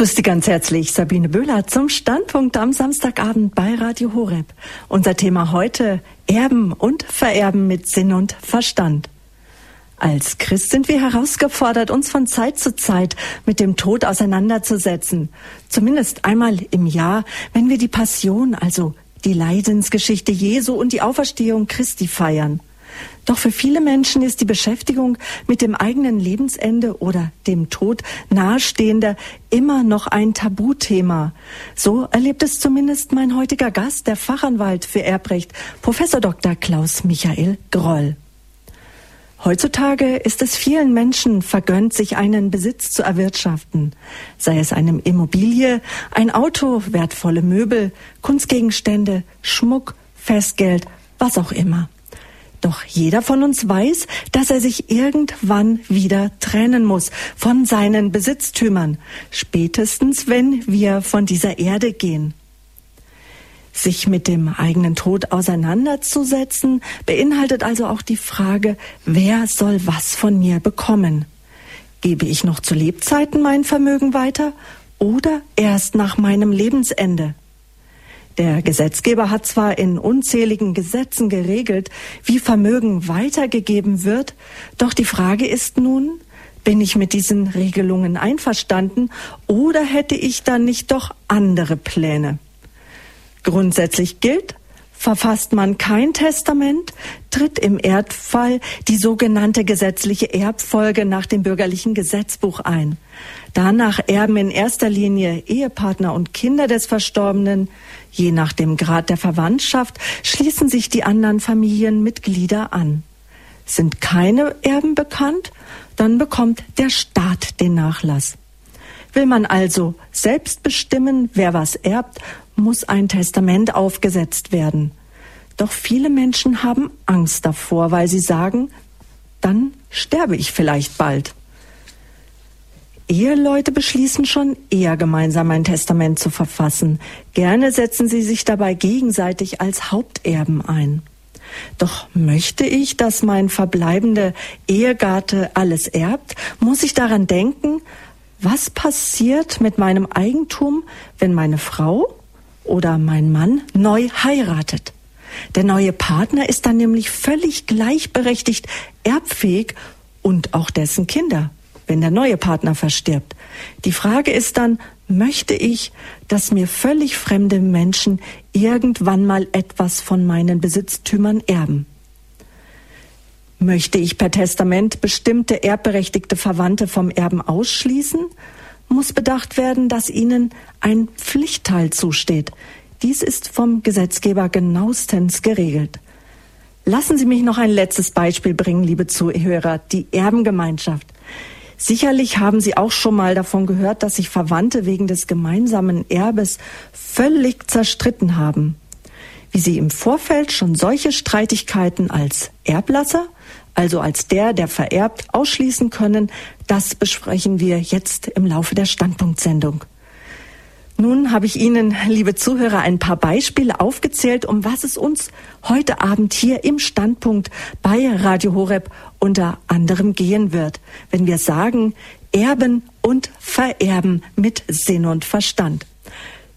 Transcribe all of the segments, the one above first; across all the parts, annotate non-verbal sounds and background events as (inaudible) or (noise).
grüße Sie ganz herzlich, Sabine Böhler, zum Standpunkt am Samstagabend bei Radio Horeb. Unser Thema heute Erben und Vererben mit Sinn und Verstand. Als Christ sind wir herausgefordert, uns von Zeit zu Zeit mit dem Tod auseinanderzusetzen. Zumindest einmal im Jahr, wenn wir die Passion, also die Leidensgeschichte Jesu und die Auferstehung Christi feiern. Doch für viele Menschen ist die Beschäftigung mit dem eigenen Lebensende oder dem Tod nahestehender immer noch ein Tabuthema. So erlebt es zumindest mein heutiger Gast, der Fachanwalt für Erbrecht, Professor Dr. Klaus Michael Groll. Heutzutage ist es vielen Menschen vergönnt, sich einen Besitz zu erwirtschaften, sei es eine Immobilie, ein Auto, wertvolle Möbel, Kunstgegenstände, Schmuck, Festgeld, was auch immer. Doch jeder von uns weiß, dass er sich irgendwann wieder trennen muss von seinen Besitztümern, spätestens wenn wir von dieser Erde gehen. Sich mit dem eigenen Tod auseinanderzusetzen, beinhaltet also auch die Frage, wer soll was von mir bekommen? Gebe ich noch zu Lebzeiten mein Vermögen weiter oder erst nach meinem Lebensende? Der Gesetzgeber hat zwar in unzähligen Gesetzen geregelt, wie Vermögen weitergegeben wird, doch die Frage ist nun, bin ich mit diesen Regelungen einverstanden oder hätte ich dann nicht doch andere Pläne? Grundsätzlich gilt, Verfasst man kein Testament, tritt im Erdfall die sogenannte gesetzliche Erbfolge nach dem bürgerlichen Gesetzbuch ein. Danach erben in erster Linie Ehepartner und Kinder des Verstorbenen. Je nach dem Grad der Verwandtschaft schließen sich die anderen Familienmitglieder an. Sind keine Erben bekannt, dann bekommt der Staat den Nachlass. Will man also selbst bestimmen, wer was erbt, muss ein Testament aufgesetzt werden. Doch viele Menschen haben Angst davor, weil sie sagen, dann sterbe ich vielleicht bald. Eheleute beschließen schon eher gemeinsam ein Testament zu verfassen. Gerne setzen sie sich dabei gegenseitig als Haupterben ein. Doch möchte ich, dass mein verbleibender Ehegatte alles erbt, muss ich daran denken, was passiert mit meinem Eigentum, wenn meine Frau oder mein Mann neu heiratet. Der neue Partner ist dann nämlich völlig gleichberechtigt erbfähig und auch dessen Kinder, wenn der neue Partner verstirbt. Die Frage ist dann, möchte ich, dass mir völlig fremde Menschen irgendwann mal etwas von meinen Besitztümern erben? Möchte ich per Testament bestimmte erbberechtigte Verwandte vom Erben ausschließen? Muss bedacht werden, dass ihnen ein Pflichtteil zusteht. Dies ist vom Gesetzgeber genauestens geregelt. Lassen Sie mich noch ein letztes Beispiel bringen, liebe Zuhörer, die Erbengemeinschaft. Sicherlich haben Sie auch schon mal davon gehört, dass sich Verwandte wegen des gemeinsamen Erbes völlig zerstritten haben. Wie Sie im Vorfeld schon solche Streitigkeiten als Erblasser also als der, der vererbt, ausschließen können, das besprechen wir jetzt im Laufe der Standpunktsendung. Nun habe ich Ihnen, liebe Zuhörer, ein paar Beispiele aufgezählt, um was es uns heute Abend hier im Standpunkt bei Radio Horeb unter anderem gehen wird, wenn wir sagen, erben und vererben mit Sinn und Verstand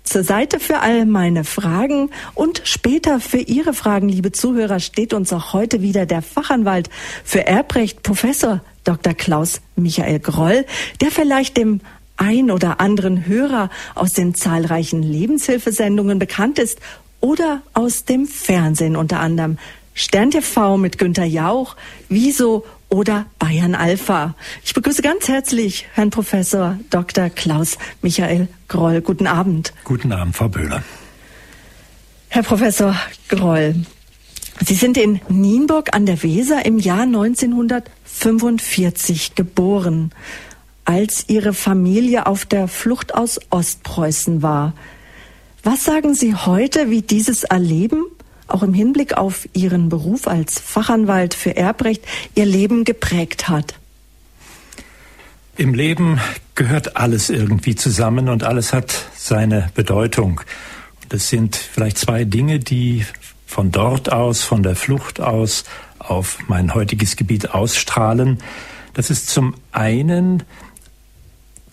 zur Seite für all meine Fragen und später für Ihre Fragen, liebe Zuhörer, steht uns auch heute wieder der Fachanwalt für Erbrecht, Professor Dr. Klaus Michael Groll, der vielleicht dem ein oder anderen Hörer aus den zahlreichen Lebenshilfesendungen bekannt ist oder aus dem Fernsehen unter anderem. Stern TV mit Günter Jauch, Wieso oder Bayern Alpha. Ich begrüße ganz herzlich Herrn Professor Dr. Klaus Michael Groll. Guten Abend. Guten Abend, Frau Böhler. Herr Professor Groll, Sie sind in Nienburg an der Weser im Jahr 1945 geboren, als Ihre Familie auf der Flucht aus Ostpreußen war. Was sagen Sie heute, wie dieses Erleben auch im Hinblick auf Ihren Beruf als Fachanwalt für Erbrecht Ihr Leben geprägt hat? Im Leben gehört alles irgendwie zusammen und alles hat seine Bedeutung. Und es sind vielleicht zwei Dinge, die von dort aus, von der Flucht aus auf mein heutiges Gebiet ausstrahlen. Das ist zum einen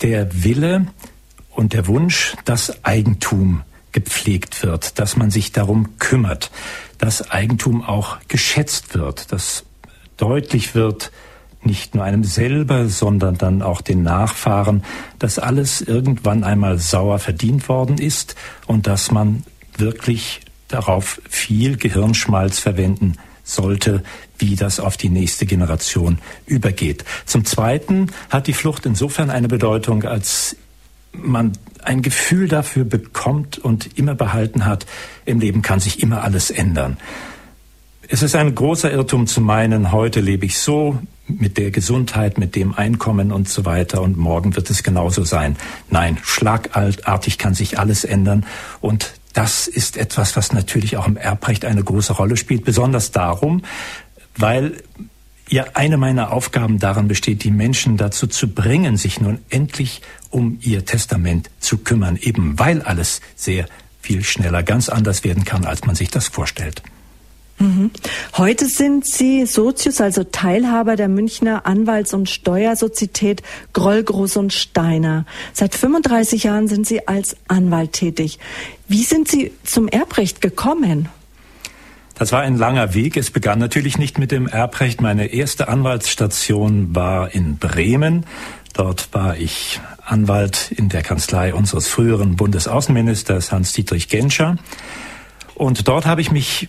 der Wille und der Wunsch, dass Eigentum gepflegt wird, dass man sich darum kümmert, dass Eigentum auch geschätzt wird, dass deutlich wird, nicht nur einem selber, sondern dann auch den Nachfahren, dass alles irgendwann einmal sauer verdient worden ist und dass man wirklich darauf viel Gehirnschmalz verwenden sollte, wie das auf die nächste Generation übergeht. Zum Zweiten hat die Flucht insofern eine Bedeutung, als man ein Gefühl dafür bekommt und immer behalten hat, im Leben kann sich immer alles ändern. Es ist ein großer Irrtum zu meinen, heute lebe ich so mit der Gesundheit, mit dem Einkommen und so weiter und morgen wird es genauso sein. Nein, schlagartig kann sich alles ändern und das ist etwas, was natürlich auch im Erbrecht eine große Rolle spielt, besonders darum, weil ja eine meiner Aufgaben darin besteht, die Menschen dazu zu bringen, sich nun endlich um ihr Testament zu kümmern, eben weil alles sehr viel schneller ganz anders werden kann, als man sich das vorstellt. Heute sind Sie Sozius, also Teilhaber der Münchner Anwalts- und Steuersozietät Groll, Groß und Steiner. Seit 35 Jahren sind Sie als Anwalt tätig. Wie sind Sie zum Erbrecht gekommen? Das war ein langer Weg. Es begann natürlich nicht mit dem Erbrecht. Meine erste Anwaltsstation war in Bremen. Dort war ich Anwalt in der Kanzlei unseres früheren Bundesaußenministers Hans-Dietrich Genscher. Und dort habe ich mich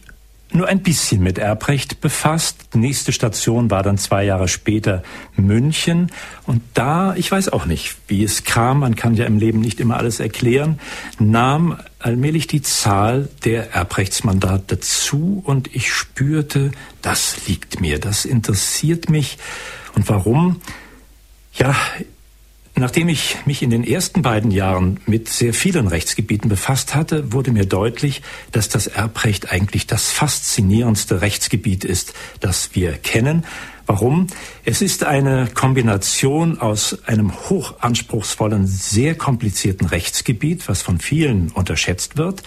nur ein bisschen mit Erbrecht befasst. Die nächste Station war dann zwei Jahre später München. Und da, ich weiß auch nicht, wie es kam, man kann ja im Leben nicht immer alles erklären, nahm allmählich die Zahl der Erbrechtsmandate zu und ich spürte, das liegt mir, das interessiert mich. Und warum? Ja, Nachdem ich mich in den ersten beiden Jahren mit sehr vielen Rechtsgebieten befasst hatte, wurde mir deutlich, dass das Erbrecht eigentlich das faszinierendste Rechtsgebiet ist, das wir kennen. Warum? Es ist eine Kombination aus einem hochanspruchsvollen, sehr komplizierten Rechtsgebiet, was von vielen unterschätzt wird,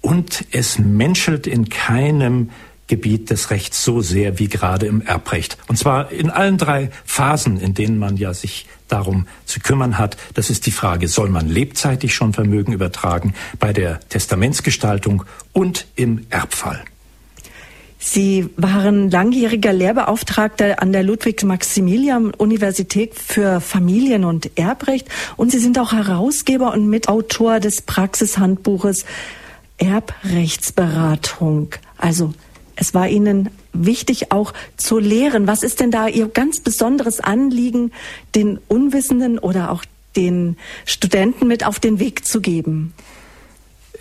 und es menschelt in keinem Gebiet des Rechts so sehr wie gerade im Erbrecht. Und zwar in allen drei Phasen, in denen man ja sich darum zu kümmern hat. Das ist die Frage, soll man lebzeitig schon Vermögen übertragen bei der Testamentsgestaltung und im Erbfall? Sie waren langjähriger Lehrbeauftragter an der Ludwig-Maximilian-Universität für Familien- und Erbrecht und Sie sind auch Herausgeber und Mitautor des Praxishandbuches Erbrechtsberatung. Also es war Ihnen wichtig auch zu lehren. Was ist denn da Ihr ganz besonderes Anliegen, den Unwissenden oder auch den Studenten mit auf den Weg zu geben?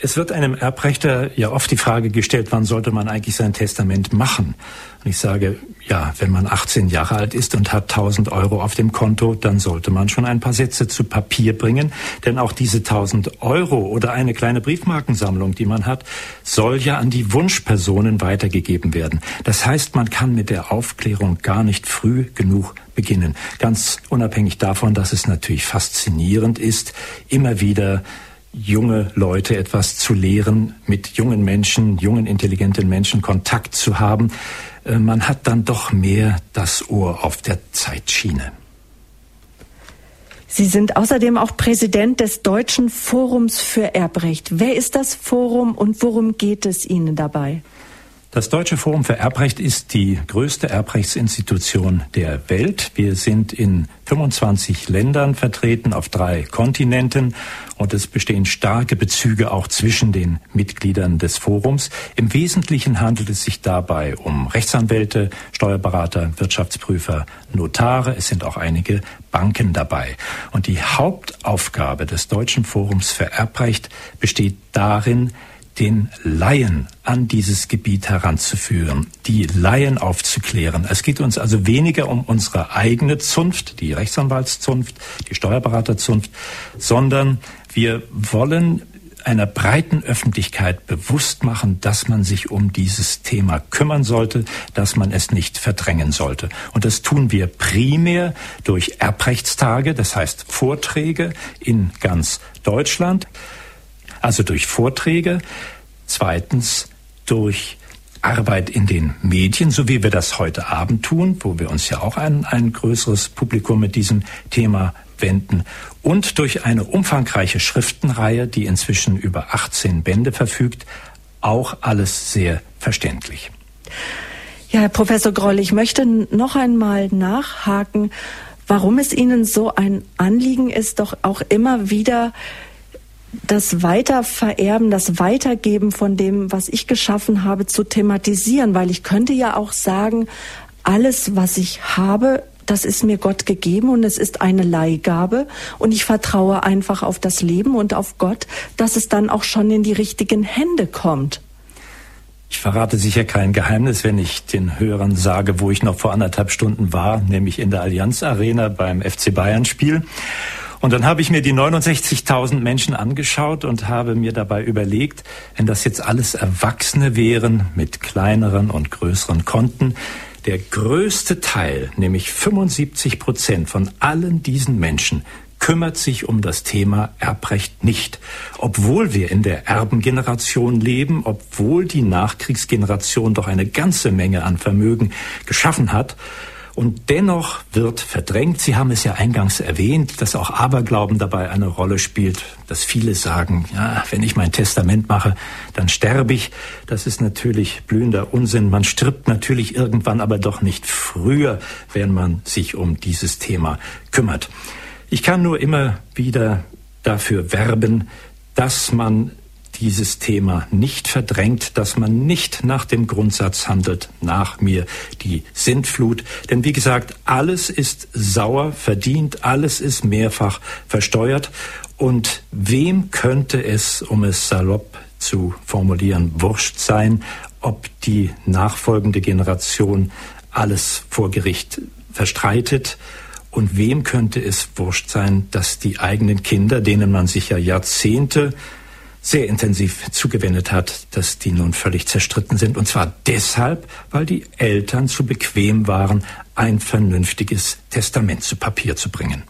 Es wird einem Erbrechter ja oft die Frage gestellt, wann sollte man eigentlich sein Testament machen? Und ich sage, ja, wenn man 18 Jahre alt ist und hat 1000 Euro auf dem Konto, dann sollte man schon ein paar Sätze zu Papier bringen. Denn auch diese 1000 Euro oder eine kleine Briefmarkensammlung, die man hat, soll ja an die Wunschpersonen weitergegeben werden. Das heißt, man kann mit der Aufklärung gar nicht früh genug beginnen. Ganz unabhängig davon, dass es natürlich faszinierend ist, immer wieder junge Leute etwas zu lehren, mit jungen Menschen, jungen, intelligenten Menschen Kontakt zu haben. Äh, man hat dann doch mehr das Ohr auf der Zeitschiene. Sie sind außerdem auch Präsident des Deutschen Forums für Erbrecht. Wer ist das Forum und worum geht es Ihnen dabei? Das Deutsche Forum für Erbrecht ist die größte Erbrechtsinstitution der Welt. Wir sind in 25 Ländern vertreten, auf drei Kontinenten und es bestehen starke Bezüge auch zwischen den Mitgliedern des Forums. Im Wesentlichen handelt es sich dabei um Rechtsanwälte, Steuerberater, Wirtschaftsprüfer, Notare. Es sind auch einige Banken dabei. Und die Hauptaufgabe des Deutschen Forums für Erbrecht besteht darin, den Laien an dieses Gebiet heranzuführen, die Laien aufzuklären. Es geht uns also weniger um unsere eigene Zunft, die Rechtsanwaltszunft, die Steuerberaterzunft, sondern wir wollen einer breiten Öffentlichkeit bewusst machen, dass man sich um dieses Thema kümmern sollte, dass man es nicht verdrängen sollte. Und das tun wir primär durch Erbrechtstage, das heißt Vorträge in ganz Deutschland. Also durch Vorträge, zweitens durch Arbeit in den Medien, so wie wir das heute Abend tun, wo wir uns ja auch ein, ein größeres Publikum mit diesem Thema wenden und durch eine umfangreiche Schriftenreihe, die inzwischen über 18 Bände verfügt, auch alles sehr verständlich. Ja, Herr Professor Groll, ich möchte noch einmal nachhaken, warum es Ihnen so ein Anliegen ist, doch auch immer wieder das Weitervererben, das Weitergeben von dem, was ich geschaffen habe, zu thematisieren, weil ich könnte ja auch sagen, alles, was ich habe, das ist mir Gott gegeben und es ist eine Leihgabe und ich vertraue einfach auf das Leben und auf Gott, dass es dann auch schon in die richtigen Hände kommt. Ich verrate sicher kein Geheimnis, wenn ich den Hörern sage, wo ich noch vor anderthalb Stunden war, nämlich in der Allianz Arena beim FC Bayern Spiel. Und dann habe ich mir die 69.000 Menschen angeschaut und habe mir dabei überlegt, wenn das jetzt alles Erwachsene wären mit kleineren und größeren Konten, der größte Teil, nämlich 75 Prozent von allen diesen Menschen, kümmert sich um das Thema Erbrecht nicht. Obwohl wir in der Erbengeneration leben, obwohl die Nachkriegsgeneration doch eine ganze Menge an Vermögen geschaffen hat, und dennoch wird verdrängt, Sie haben es ja eingangs erwähnt, dass auch Aberglauben dabei eine Rolle spielt, dass viele sagen, ja, wenn ich mein Testament mache, dann sterbe ich. Das ist natürlich blühender Unsinn. Man stirbt natürlich irgendwann, aber doch nicht früher, wenn man sich um dieses Thema kümmert. Ich kann nur immer wieder dafür werben, dass man dieses Thema nicht verdrängt, dass man nicht nach dem Grundsatz handelt, nach mir die Sintflut. Denn wie gesagt, alles ist sauer verdient, alles ist mehrfach versteuert. Und wem könnte es, um es salopp zu formulieren, wurscht sein, ob die nachfolgende Generation alles vor Gericht verstreitet? Und wem könnte es wurscht sein, dass die eigenen Kinder, denen man sich ja Jahrzehnte sehr intensiv zugewendet hat, dass die nun völlig zerstritten sind. Und zwar deshalb, weil die Eltern zu bequem waren, ein vernünftiges Testament zu Papier zu bringen.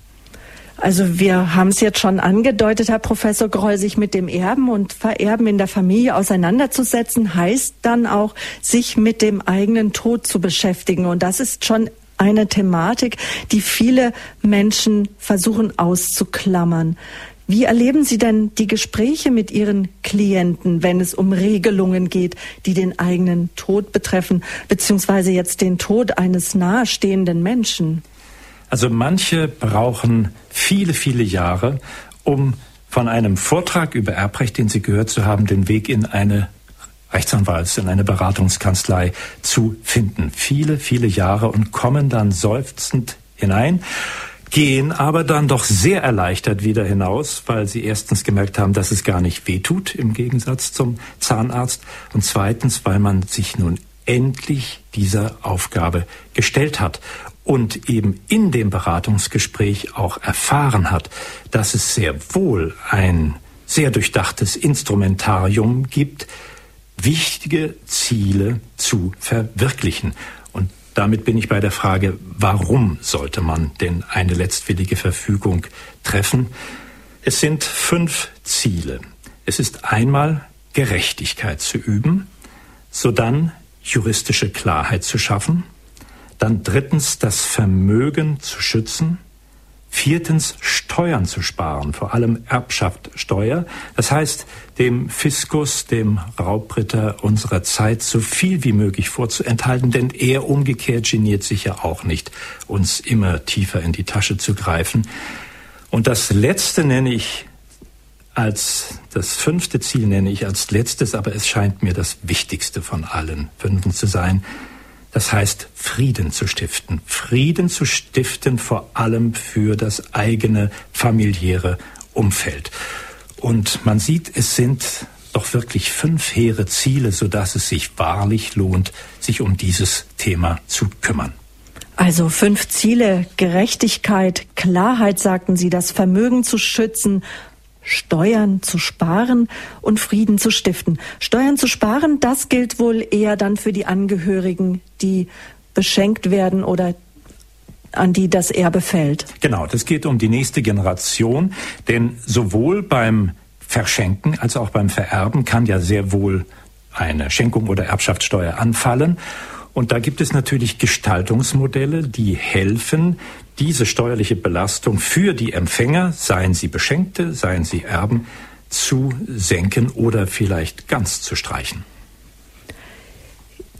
Also wir haben es jetzt schon angedeutet, Herr Professor Groll, sich mit dem Erben und Vererben in der Familie auseinanderzusetzen, heißt dann auch, sich mit dem eigenen Tod zu beschäftigen. Und das ist schon eine Thematik, die viele Menschen versuchen auszuklammern. Wie erleben Sie denn die Gespräche mit Ihren Klienten, wenn es um Regelungen geht, die den eigenen Tod betreffen, beziehungsweise jetzt den Tod eines nahestehenden Menschen? Also manche brauchen viele, viele Jahre, um von einem Vortrag über Erbrecht, den Sie gehört zu haben, den Weg in eine Rechtsanwalts, in eine Beratungskanzlei zu finden. Viele, viele Jahre und kommen dann seufzend hinein gehen aber dann doch sehr erleichtert wieder hinaus, weil sie erstens gemerkt haben, dass es gar nicht wehtut im Gegensatz zum Zahnarzt und zweitens, weil man sich nun endlich dieser Aufgabe gestellt hat und eben in dem Beratungsgespräch auch erfahren hat, dass es sehr wohl ein sehr durchdachtes Instrumentarium gibt, wichtige Ziele zu verwirklichen. Damit bin ich bei der Frage, warum sollte man denn eine letztwillige Verfügung treffen? Es sind fünf Ziele. Es ist einmal Gerechtigkeit zu üben, sodann juristische Klarheit zu schaffen, dann drittens das Vermögen zu schützen, Viertens, Steuern zu sparen, vor allem Erbschaftssteuer. Das heißt, dem Fiskus, dem Raubritter unserer Zeit so viel wie möglich vorzuenthalten, denn er umgekehrt geniert sich ja auch nicht, uns immer tiefer in die Tasche zu greifen. Und das Letzte nenne ich als, das fünfte Ziel nenne ich als letztes, aber es scheint mir das wichtigste von allen fünfen zu sein, das heißt, Frieden zu stiften. Frieden zu stiften vor allem für das eigene familiäre Umfeld. Und man sieht, es sind doch wirklich fünf hehre Ziele, sodass es sich wahrlich lohnt, sich um dieses Thema zu kümmern. Also fünf Ziele, Gerechtigkeit, Klarheit, sagten Sie, das Vermögen zu schützen, Steuern zu sparen und Frieden zu stiften. Steuern zu sparen, das gilt wohl eher dann für die Angehörigen, die beschenkt werden oder an die das Erbe fällt. Genau, das geht um die nächste Generation, denn sowohl beim Verschenken als auch beim Vererben kann ja sehr wohl eine Schenkung oder Erbschaftssteuer anfallen. Und da gibt es natürlich Gestaltungsmodelle, die helfen, diese steuerliche Belastung für die Empfänger, seien sie Beschenkte, seien sie Erben, zu senken oder vielleicht ganz zu streichen.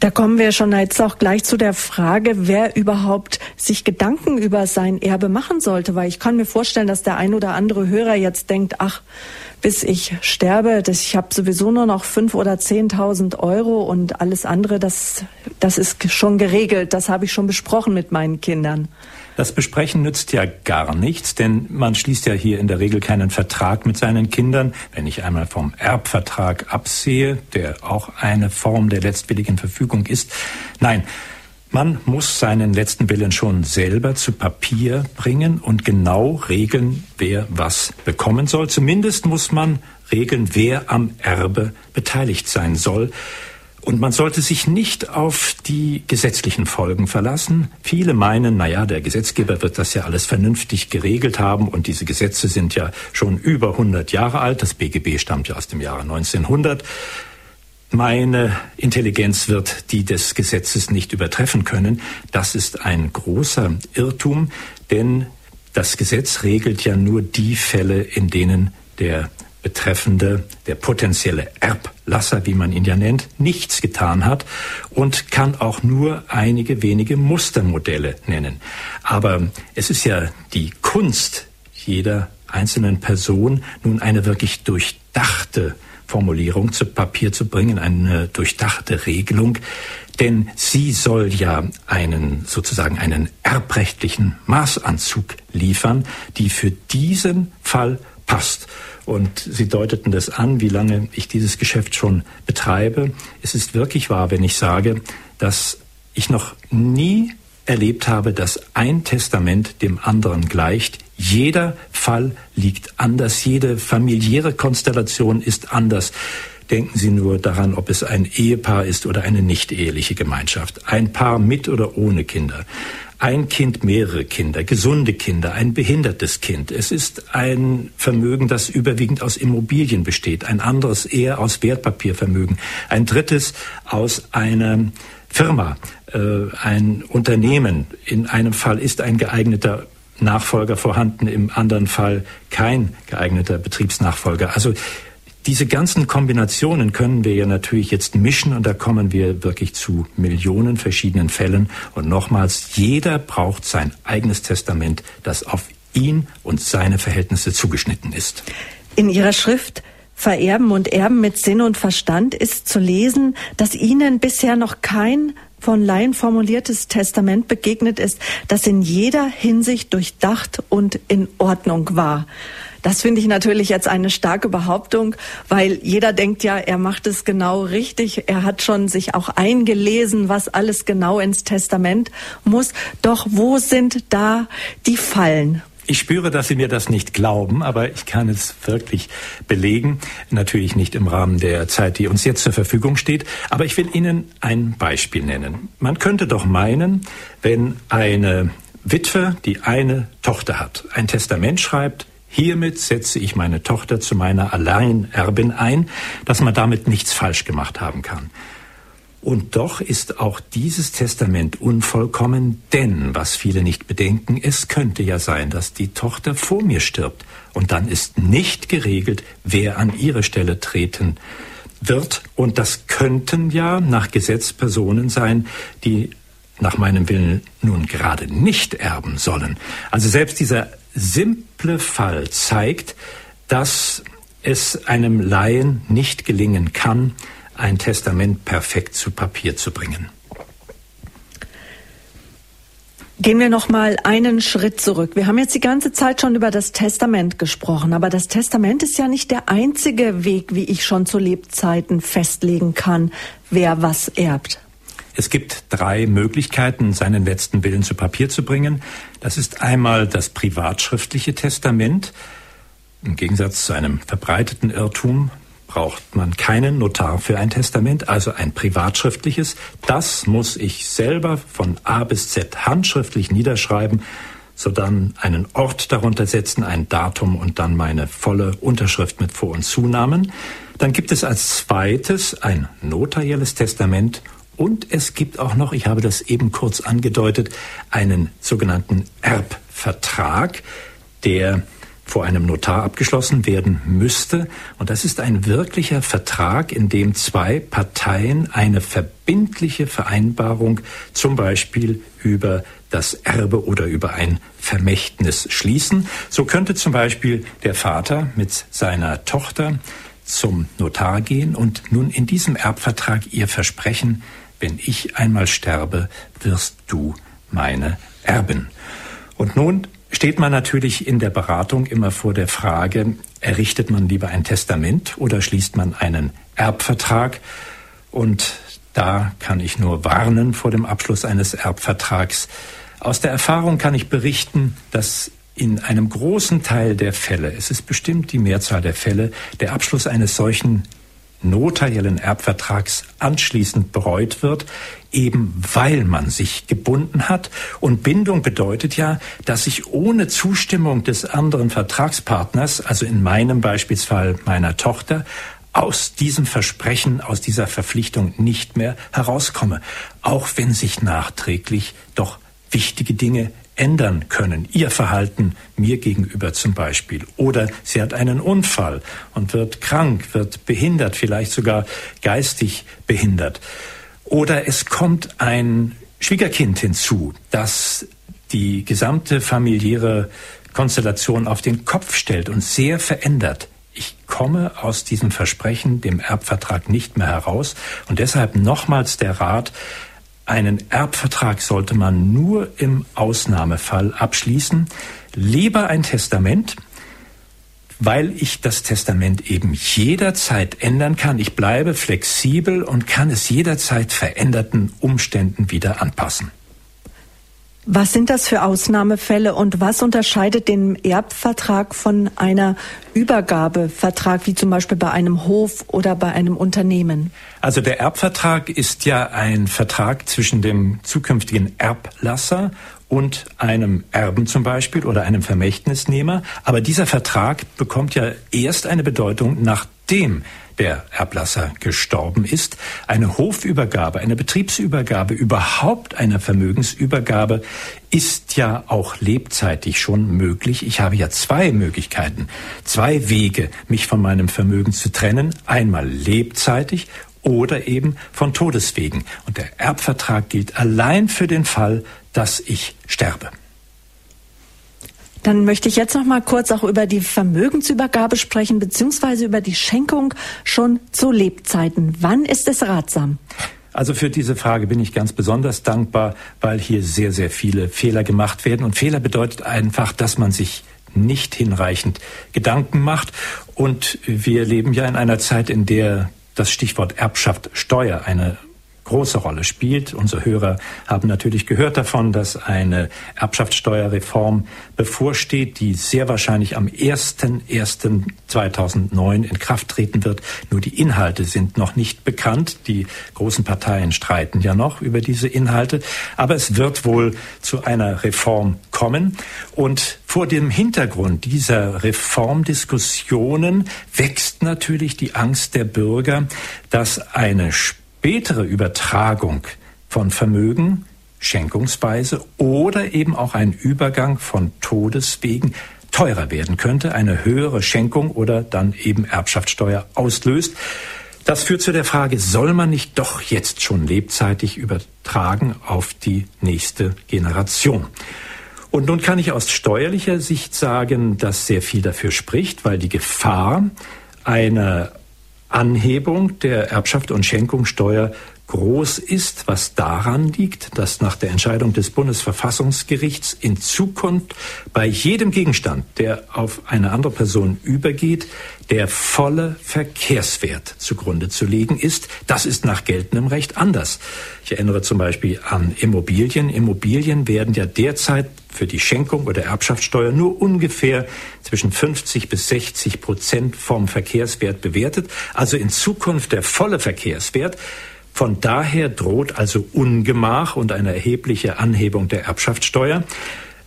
Da kommen wir schon jetzt auch gleich zu der Frage, wer überhaupt sich Gedanken über sein Erbe machen sollte, weil ich kann mir vorstellen, dass der ein oder andere Hörer jetzt denkt, ach, bis ich sterbe, dass ich habe sowieso nur noch fünf oder zehntausend Euro und alles andere, das, das ist schon geregelt, das habe ich schon besprochen mit meinen Kindern. Das Besprechen nützt ja gar nichts, denn man schließt ja hier in der Regel keinen Vertrag mit seinen Kindern. Wenn ich einmal vom Erbvertrag absehe, der auch eine Form der letztwilligen Verfügung ist. Nein, man muss seinen letzten Willen schon selber zu Papier bringen und genau regeln, wer was bekommen soll. Zumindest muss man regeln, wer am Erbe beteiligt sein soll. Und man sollte sich nicht auf die gesetzlichen Folgen verlassen. Viele meinen, na ja, der Gesetzgeber wird das ja alles vernünftig geregelt haben und diese Gesetze sind ja schon über 100 Jahre alt. Das BGB stammt ja aus dem Jahre 1900. Meine Intelligenz wird die des Gesetzes nicht übertreffen können. Das ist ein großer Irrtum, denn das Gesetz regelt ja nur die Fälle, in denen der Betreffende, der potenzielle Erblasser, wie man ihn ja nennt, nichts getan hat und kann auch nur einige wenige Mustermodelle nennen. Aber es ist ja die Kunst jeder einzelnen Person, nun eine wirklich durchdachte Formulierung zu Papier zu bringen, eine durchdachte Regelung, denn sie soll ja einen sozusagen einen erbrechtlichen Maßanzug liefern, die für diesen Fall passt. Und Sie deuteten das an, wie lange ich dieses Geschäft schon betreibe. Es ist wirklich wahr, wenn ich sage, dass ich noch nie erlebt habe, dass ein Testament dem anderen gleicht. Jeder Fall liegt anders, jede familiäre Konstellation ist anders. Denken Sie nur daran, ob es ein Ehepaar ist oder eine nicht eheliche Gemeinschaft, ein Paar mit oder ohne Kinder ein Kind, mehrere Kinder, gesunde Kinder, ein behindertes Kind. Es ist ein Vermögen, das überwiegend aus Immobilien besteht, ein anderes eher aus Wertpapiervermögen, ein drittes aus einer Firma, äh, ein Unternehmen. In einem Fall ist ein geeigneter Nachfolger vorhanden, im anderen Fall kein geeigneter Betriebsnachfolger. Also diese ganzen Kombinationen können wir ja natürlich jetzt mischen und da kommen wir wirklich zu Millionen verschiedenen Fällen. Und nochmals, jeder braucht sein eigenes Testament, das auf ihn und seine Verhältnisse zugeschnitten ist. In Ihrer Schrift Vererben und Erben mit Sinn und Verstand ist zu lesen, dass Ihnen bisher noch kein von Laien formuliertes Testament begegnet ist, das in jeder Hinsicht durchdacht und in Ordnung war. Das finde ich natürlich jetzt eine starke Behauptung, weil jeder denkt ja, er macht es genau richtig. Er hat schon sich auch eingelesen, was alles genau ins Testament muss. Doch wo sind da die Fallen? Ich spüre, dass Sie mir das nicht glauben, aber ich kann es wirklich belegen. Natürlich nicht im Rahmen der Zeit, die uns jetzt zur Verfügung steht. Aber ich will Ihnen ein Beispiel nennen. Man könnte doch meinen, wenn eine Witwe, die eine Tochter hat, ein Testament schreibt, Hiermit setze ich meine Tochter zu meiner Alleinerbin ein, dass man damit nichts falsch gemacht haben kann. Und doch ist auch dieses Testament unvollkommen, denn, was viele nicht bedenken, es könnte ja sein, dass die Tochter vor mir stirbt. Und dann ist nicht geregelt, wer an ihre Stelle treten wird. Und das könnten ja nach Gesetz Personen sein, die nach meinem Willen nun gerade nicht erben sollen. Also selbst dieser simple Fall zeigt, dass es einem Laien nicht gelingen kann, ein Testament perfekt zu Papier zu bringen. Gehen wir noch mal einen Schritt zurück. Wir haben jetzt die ganze Zeit schon über das Testament gesprochen, aber das Testament ist ja nicht der einzige Weg, wie ich schon zu Lebzeiten festlegen kann, wer was erbt. Es gibt drei Möglichkeiten, seinen letzten Willen zu Papier zu bringen. Das ist einmal das privatschriftliche Testament. Im Gegensatz zu einem verbreiteten Irrtum braucht man keinen Notar für ein Testament, also ein privatschriftliches. Das muss ich selber von A bis Z handschriftlich niederschreiben. sodann einen Ort darunter setzen, ein Datum und dann meine volle Unterschrift mit Vor- und Zunamen. Dann gibt es als zweites ein notarielles Testament und es gibt auch noch, ich habe das eben kurz angedeutet, einen sogenannten Erbvertrag, der vor einem Notar abgeschlossen werden müsste. Und das ist ein wirklicher Vertrag, in dem zwei Parteien eine verbindliche Vereinbarung zum Beispiel über das Erbe oder über ein Vermächtnis schließen. So könnte zum Beispiel der Vater mit seiner Tochter zum Notar gehen und nun in diesem Erbvertrag ihr versprechen, wenn ich einmal sterbe, wirst du meine Erben. Und nun steht man natürlich in der Beratung immer vor der Frage, errichtet man lieber ein Testament oder schließt man einen Erbvertrag? Und da kann ich nur warnen vor dem Abschluss eines Erbvertrags. Aus der Erfahrung kann ich berichten, dass in einem großen Teil der Fälle, es ist bestimmt die Mehrzahl der Fälle, der Abschluss eines solchen notariellen Erbvertrags anschließend bereut wird, eben weil man sich gebunden hat. Und Bindung bedeutet ja, dass ich ohne Zustimmung des anderen Vertragspartners, also in meinem Beispielsfall meiner Tochter, aus diesem Versprechen, aus dieser Verpflichtung nicht mehr herauskomme, auch wenn sich nachträglich doch wichtige Dinge ändern können. Ihr Verhalten mir gegenüber zum Beispiel. Oder sie hat einen Unfall und wird krank, wird behindert, vielleicht sogar geistig behindert. Oder es kommt ein Schwiegerkind hinzu, das die gesamte familiäre Konstellation auf den Kopf stellt und sehr verändert. Ich komme aus diesem Versprechen, dem Erbvertrag nicht mehr heraus. Und deshalb nochmals der Rat, einen Erbvertrag sollte man nur im Ausnahmefall abschließen. Lieber ein Testament, weil ich das Testament eben jederzeit ändern kann. Ich bleibe flexibel und kann es jederzeit veränderten Umständen wieder anpassen. Was sind das für Ausnahmefälle und was unterscheidet den Erbvertrag von einer Übergabevertrag, wie zum Beispiel bei einem Hof oder bei einem Unternehmen? Also der Erbvertrag ist ja ein Vertrag zwischen dem zukünftigen Erblasser und einem Erben zum Beispiel oder einem Vermächtnisnehmer. Aber dieser Vertrag bekommt ja erst eine Bedeutung, nachdem der Erblasser gestorben ist. Eine Hofübergabe, eine Betriebsübergabe, überhaupt eine Vermögensübergabe ist ja auch lebzeitig schon möglich. Ich habe ja zwei Möglichkeiten, zwei Wege, mich von meinem Vermögen zu trennen. Einmal lebzeitig oder eben von Todeswegen. Und der Erbvertrag gilt allein für den Fall, dass ich sterbe. Dann möchte ich jetzt noch mal kurz auch über die Vermögensübergabe sprechen, beziehungsweise über die Schenkung schon zu Lebzeiten. Wann ist es ratsam? Also für diese Frage bin ich ganz besonders dankbar, weil hier sehr, sehr viele Fehler gemacht werden. Und Fehler bedeutet einfach, dass man sich nicht hinreichend Gedanken macht. Und wir leben ja in einer Zeit, in der das Stichwort Erbschaft Steuer eine große Rolle spielt. Unsere Hörer haben natürlich gehört davon, dass eine Erbschaftssteuerreform bevorsteht, die sehr wahrscheinlich am 01.01.2009 in Kraft treten wird. Nur die Inhalte sind noch nicht bekannt. Die großen Parteien streiten ja noch über diese Inhalte. Aber es wird wohl zu einer Reform kommen. Und vor dem Hintergrund dieser Reformdiskussionen wächst natürlich die Angst der Bürger, dass eine spätere Übertragung von Vermögen, schenkungsweise oder eben auch ein Übergang von Todeswegen teurer werden könnte, eine höhere Schenkung oder dann eben Erbschaftssteuer auslöst. Das führt zu der Frage, soll man nicht doch jetzt schon lebzeitig übertragen auf die nächste Generation? Und nun kann ich aus steuerlicher Sicht sagen, dass sehr viel dafür spricht, weil die Gefahr einer Anhebung der Erbschaft und Schenkungssteuer groß ist, was daran liegt, dass nach der Entscheidung des Bundesverfassungsgerichts in Zukunft bei jedem Gegenstand, der auf eine andere Person übergeht, der volle Verkehrswert zugrunde zu legen ist. Das ist nach geltendem Recht anders. Ich erinnere zum Beispiel an Immobilien. Immobilien werden ja derzeit für die Schenkung oder Erbschaftssteuer nur ungefähr zwischen 50 bis 60 Prozent vom Verkehrswert bewertet. Also in Zukunft der volle Verkehrswert. Von daher droht also Ungemach und eine erhebliche Anhebung der Erbschaftssteuer.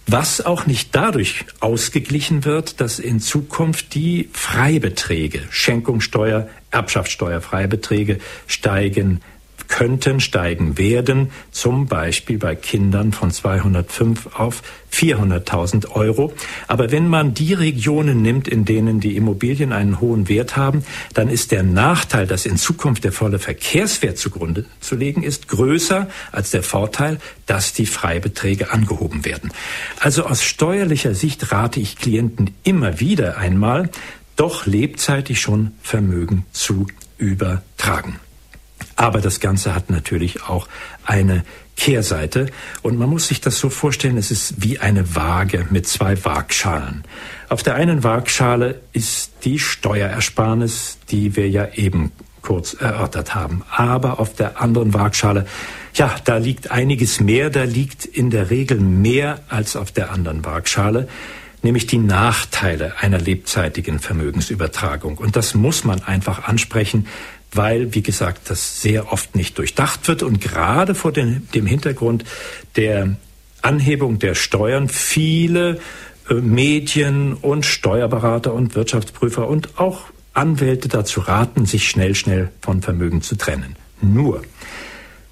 was auch nicht dadurch ausgeglichen wird, dass in Zukunft die Freibeträge, Schenkungssteuer, Erbschaftssteuer, Freibeträge steigen könnten, steigen werden, zum Beispiel bei Kindern von 205 auf 400.000 Euro. Aber wenn man die Regionen nimmt, in denen die Immobilien einen hohen Wert haben, dann ist der Nachteil, dass in Zukunft der volle Verkehrswert zugrunde zu legen ist, größer als der Vorteil, dass die Freibeträge angehoben werden. Also aus steuerlicher Sicht rate ich Klienten immer wieder einmal, doch lebzeitig schon Vermögen zu übertragen. Aber das Ganze hat natürlich auch eine Kehrseite. Und man muss sich das so vorstellen, es ist wie eine Waage mit zwei Waagschalen. Auf der einen Waagschale ist die Steuerersparnis, die wir ja eben kurz erörtert haben. Aber auf der anderen Waagschale, ja, da liegt einiges mehr, da liegt in der Regel mehr als auf der anderen Waagschale nämlich die Nachteile einer lebzeitigen Vermögensübertragung. Und das muss man einfach ansprechen, weil, wie gesagt, das sehr oft nicht durchdacht wird und gerade vor dem, dem Hintergrund der Anhebung der Steuern viele äh, Medien und Steuerberater und Wirtschaftsprüfer und auch Anwälte dazu raten, sich schnell, schnell von Vermögen zu trennen. Nur,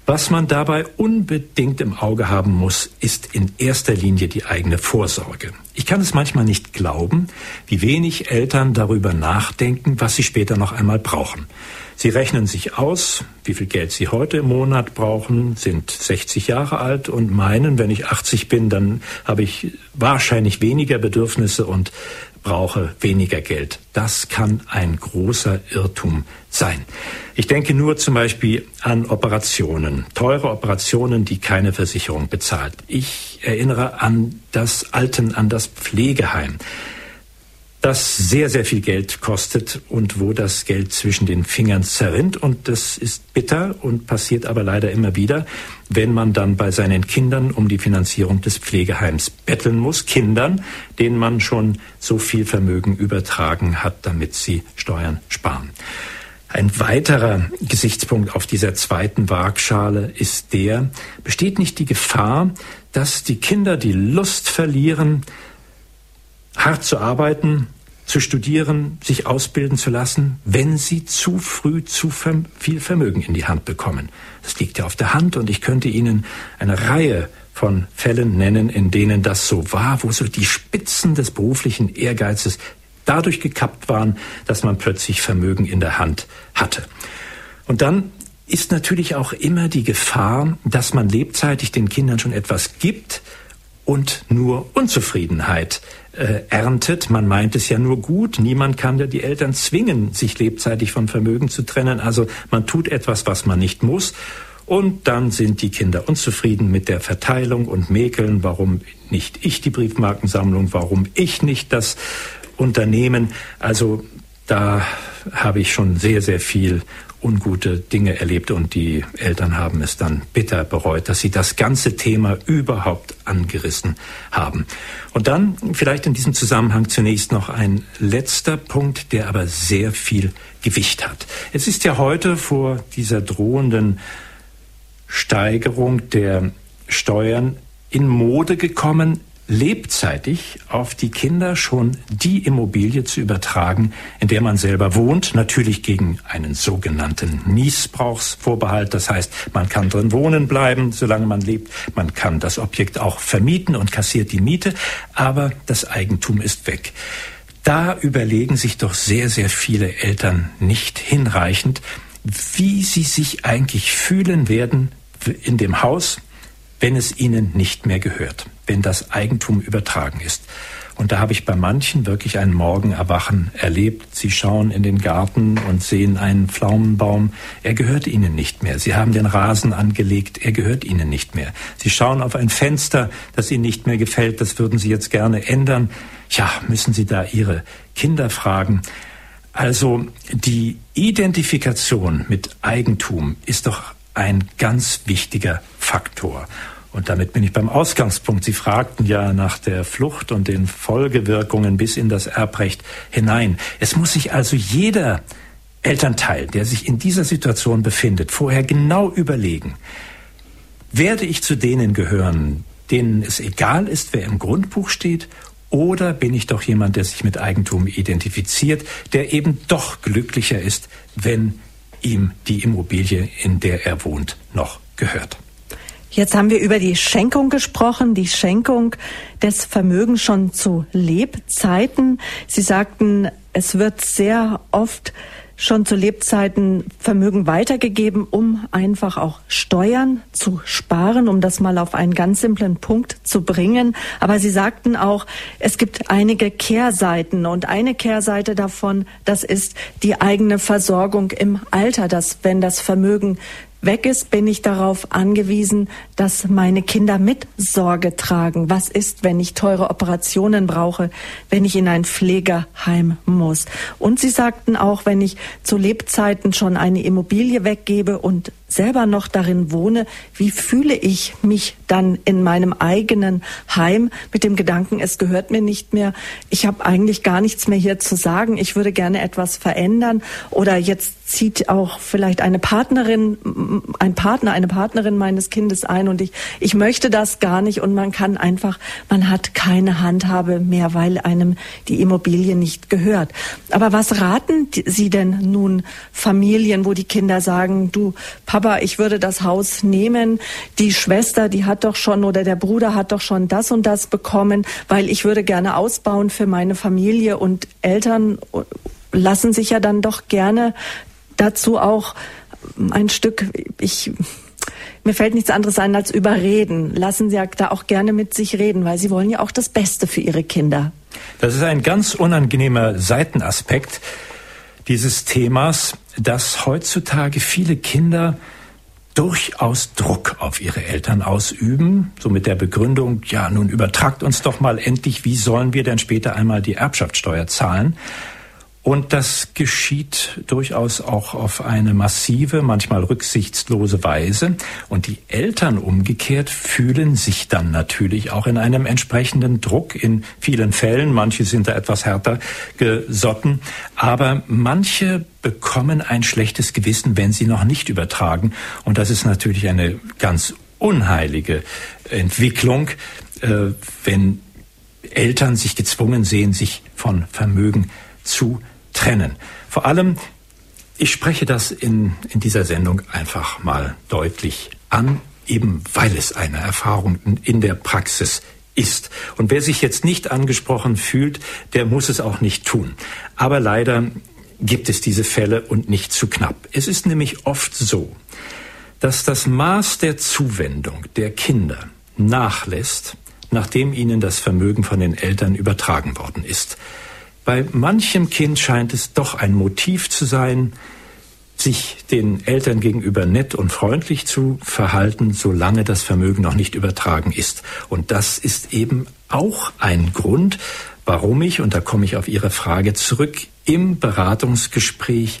was man dabei unbedingt im Auge haben muss, ist in erster Linie die eigene Vorsorge. Ich kann es manchmal nicht glauben, wie wenig Eltern darüber nachdenken, was sie später noch einmal brauchen. Sie rechnen sich aus, wie viel Geld sie heute im Monat brauchen, sind 60 Jahre alt und meinen, wenn ich 80 bin, dann habe ich wahrscheinlich weniger Bedürfnisse und brauche weniger Geld. Das kann ein großer Irrtum sein. Ich denke nur zum Beispiel an Operationen, teure Operationen, die keine Versicherung bezahlt. Ich erinnere an das Alten, an das Pflegeheim das sehr, sehr viel Geld kostet und wo das Geld zwischen den Fingern zerrinnt. Und das ist bitter und passiert aber leider immer wieder, wenn man dann bei seinen Kindern um die Finanzierung des Pflegeheims betteln muss. Kindern, denen man schon so viel Vermögen übertragen hat, damit sie Steuern sparen. Ein weiterer Gesichtspunkt auf dieser zweiten Waagschale ist der, besteht nicht die Gefahr, dass die Kinder die Lust verlieren, hart zu arbeiten, zu studieren, sich ausbilden zu lassen, wenn sie zu früh zu viel Vermögen in die Hand bekommen. Das liegt ja auf der Hand und ich könnte Ihnen eine Reihe von Fällen nennen, in denen das so war, wo so die Spitzen des beruflichen Ehrgeizes dadurch gekappt waren, dass man plötzlich Vermögen in der Hand hatte. Und dann ist natürlich auch immer die Gefahr, dass man lebzeitig den Kindern schon etwas gibt und nur Unzufriedenheit äh, erntet. Man meint es ja nur gut. Niemand kann ja die Eltern zwingen, sich lebzeitig von Vermögen zu trennen. Also man tut etwas, was man nicht muss. Und dann sind die Kinder unzufrieden mit der Verteilung und mäkeln, warum nicht ich die Briefmarkensammlung, warum ich nicht das Unternehmen. Also da habe ich schon sehr, sehr viel ungute Dinge erlebt und die Eltern haben es dann bitter bereut, dass sie das ganze Thema überhaupt angerissen haben. Und dann vielleicht in diesem Zusammenhang zunächst noch ein letzter Punkt, der aber sehr viel Gewicht hat. Es ist ja heute vor dieser drohenden Steigerung der Steuern in Mode gekommen, lebzeitig auf die Kinder schon die Immobilie zu übertragen, in der man selber wohnt, natürlich gegen einen sogenannten Niesbrauchsvorbehalt. Das heißt, man kann drin wohnen bleiben, solange man lebt. Man kann das Objekt auch vermieten und kassiert die Miete, aber das Eigentum ist weg. Da überlegen sich doch sehr, sehr viele Eltern nicht hinreichend, wie sie sich eigentlich fühlen werden in dem Haus, wenn es ihnen nicht mehr gehört wenn das Eigentum übertragen ist. Und da habe ich bei manchen wirklich ein Morgenerwachen erlebt. Sie schauen in den Garten und sehen einen Pflaumenbaum. Er gehört ihnen nicht mehr. Sie haben den Rasen angelegt. Er gehört ihnen nicht mehr. Sie schauen auf ein Fenster, das ihnen nicht mehr gefällt. Das würden sie jetzt gerne ändern. Ja, müssen Sie da Ihre Kinder fragen. Also die Identifikation mit Eigentum ist doch ein ganz wichtiger Faktor. Und damit bin ich beim Ausgangspunkt. Sie fragten ja nach der Flucht und den Folgewirkungen bis in das Erbrecht hinein. Es muss sich also jeder Elternteil, der sich in dieser Situation befindet, vorher genau überlegen, werde ich zu denen gehören, denen es egal ist, wer im Grundbuch steht? Oder bin ich doch jemand, der sich mit Eigentum identifiziert, der eben doch glücklicher ist, wenn ihm die Immobilie, in der er wohnt, noch gehört? Jetzt haben wir über die Schenkung gesprochen, die Schenkung des Vermögens schon zu Lebzeiten. Sie sagten, es wird sehr oft schon zu Lebzeiten Vermögen weitergegeben, um einfach auch Steuern zu sparen, um das mal auf einen ganz simplen Punkt zu bringen. Aber Sie sagten auch, es gibt einige Kehrseiten und eine Kehrseite davon, das ist die eigene Versorgung im Alter, dass wenn das Vermögen weg ist, bin ich darauf angewiesen, dass meine Kinder mit Sorge tragen. Was ist, wenn ich teure Operationen brauche, wenn ich in ein Pflegeheim muss? Und sie sagten auch, wenn ich zu Lebzeiten schon eine Immobilie weggebe und selber noch darin wohne, wie fühle ich mich dann in meinem eigenen Heim mit dem Gedanken, es gehört mir nicht mehr, ich habe eigentlich gar nichts mehr hier zu sagen, ich würde gerne etwas verändern oder jetzt zieht auch vielleicht eine Partnerin, ein Partner, eine Partnerin meines Kindes ein und ich, ich möchte das gar nicht und man kann einfach, man hat keine Handhabe mehr, weil einem die Immobilie nicht gehört. Aber was raten Sie denn nun Familien, wo die Kinder sagen, du Papa, ich würde das Haus nehmen, die Schwester, die hat doch schon oder der Bruder hat doch schon das und das bekommen, weil ich würde gerne ausbauen für meine Familie und Eltern lassen sich ja dann doch gerne dazu auch ein Stück, ich, mir fällt nichts anderes ein als überreden. Lassen Sie da auch gerne mit sich reden, weil Sie wollen ja auch das Beste für Ihre Kinder. Das ist ein ganz unangenehmer Seitenaspekt dieses Themas, dass heutzutage viele Kinder durchaus Druck auf ihre Eltern ausüben, so mit der Begründung, ja, nun übertragt uns doch mal endlich, wie sollen wir denn später einmal die Erbschaftssteuer zahlen? Und das geschieht durchaus auch auf eine massive, manchmal rücksichtslose Weise. Und die Eltern umgekehrt fühlen sich dann natürlich auch in einem entsprechenden Druck in vielen Fällen. Manche sind da etwas härter gesotten. Aber manche bekommen ein schlechtes Gewissen, wenn sie noch nicht übertragen. Und das ist natürlich eine ganz unheilige Entwicklung, äh, wenn Eltern sich gezwungen sehen, sich von Vermögen zu trennen. Vor allem, ich spreche das in, in dieser Sendung einfach mal deutlich an, eben weil es eine Erfahrung in der Praxis ist. Und wer sich jetzt nicht angesprochen fühlt, der muss es auch nicht tun. Aber leider gibt es diese Fälle und nicht zu knapp. Es ist nämlich oft so, dass das Maß der Zuwendung der Kinder nachlässt, nachdem ihnen das Vermögen von den Eltern übertragen worden ist. Bei manchem Kind scheint es doch ein Motiv zu sein, sich den Eltern gegenüber nett und freundlich zu verhalten, solange das Vermögen noch nicht übertragen ist. Und das ist eben auch ein Grund, warum ich, und da komme ich auf Ihre Frage zurück, im Beratungsgespräch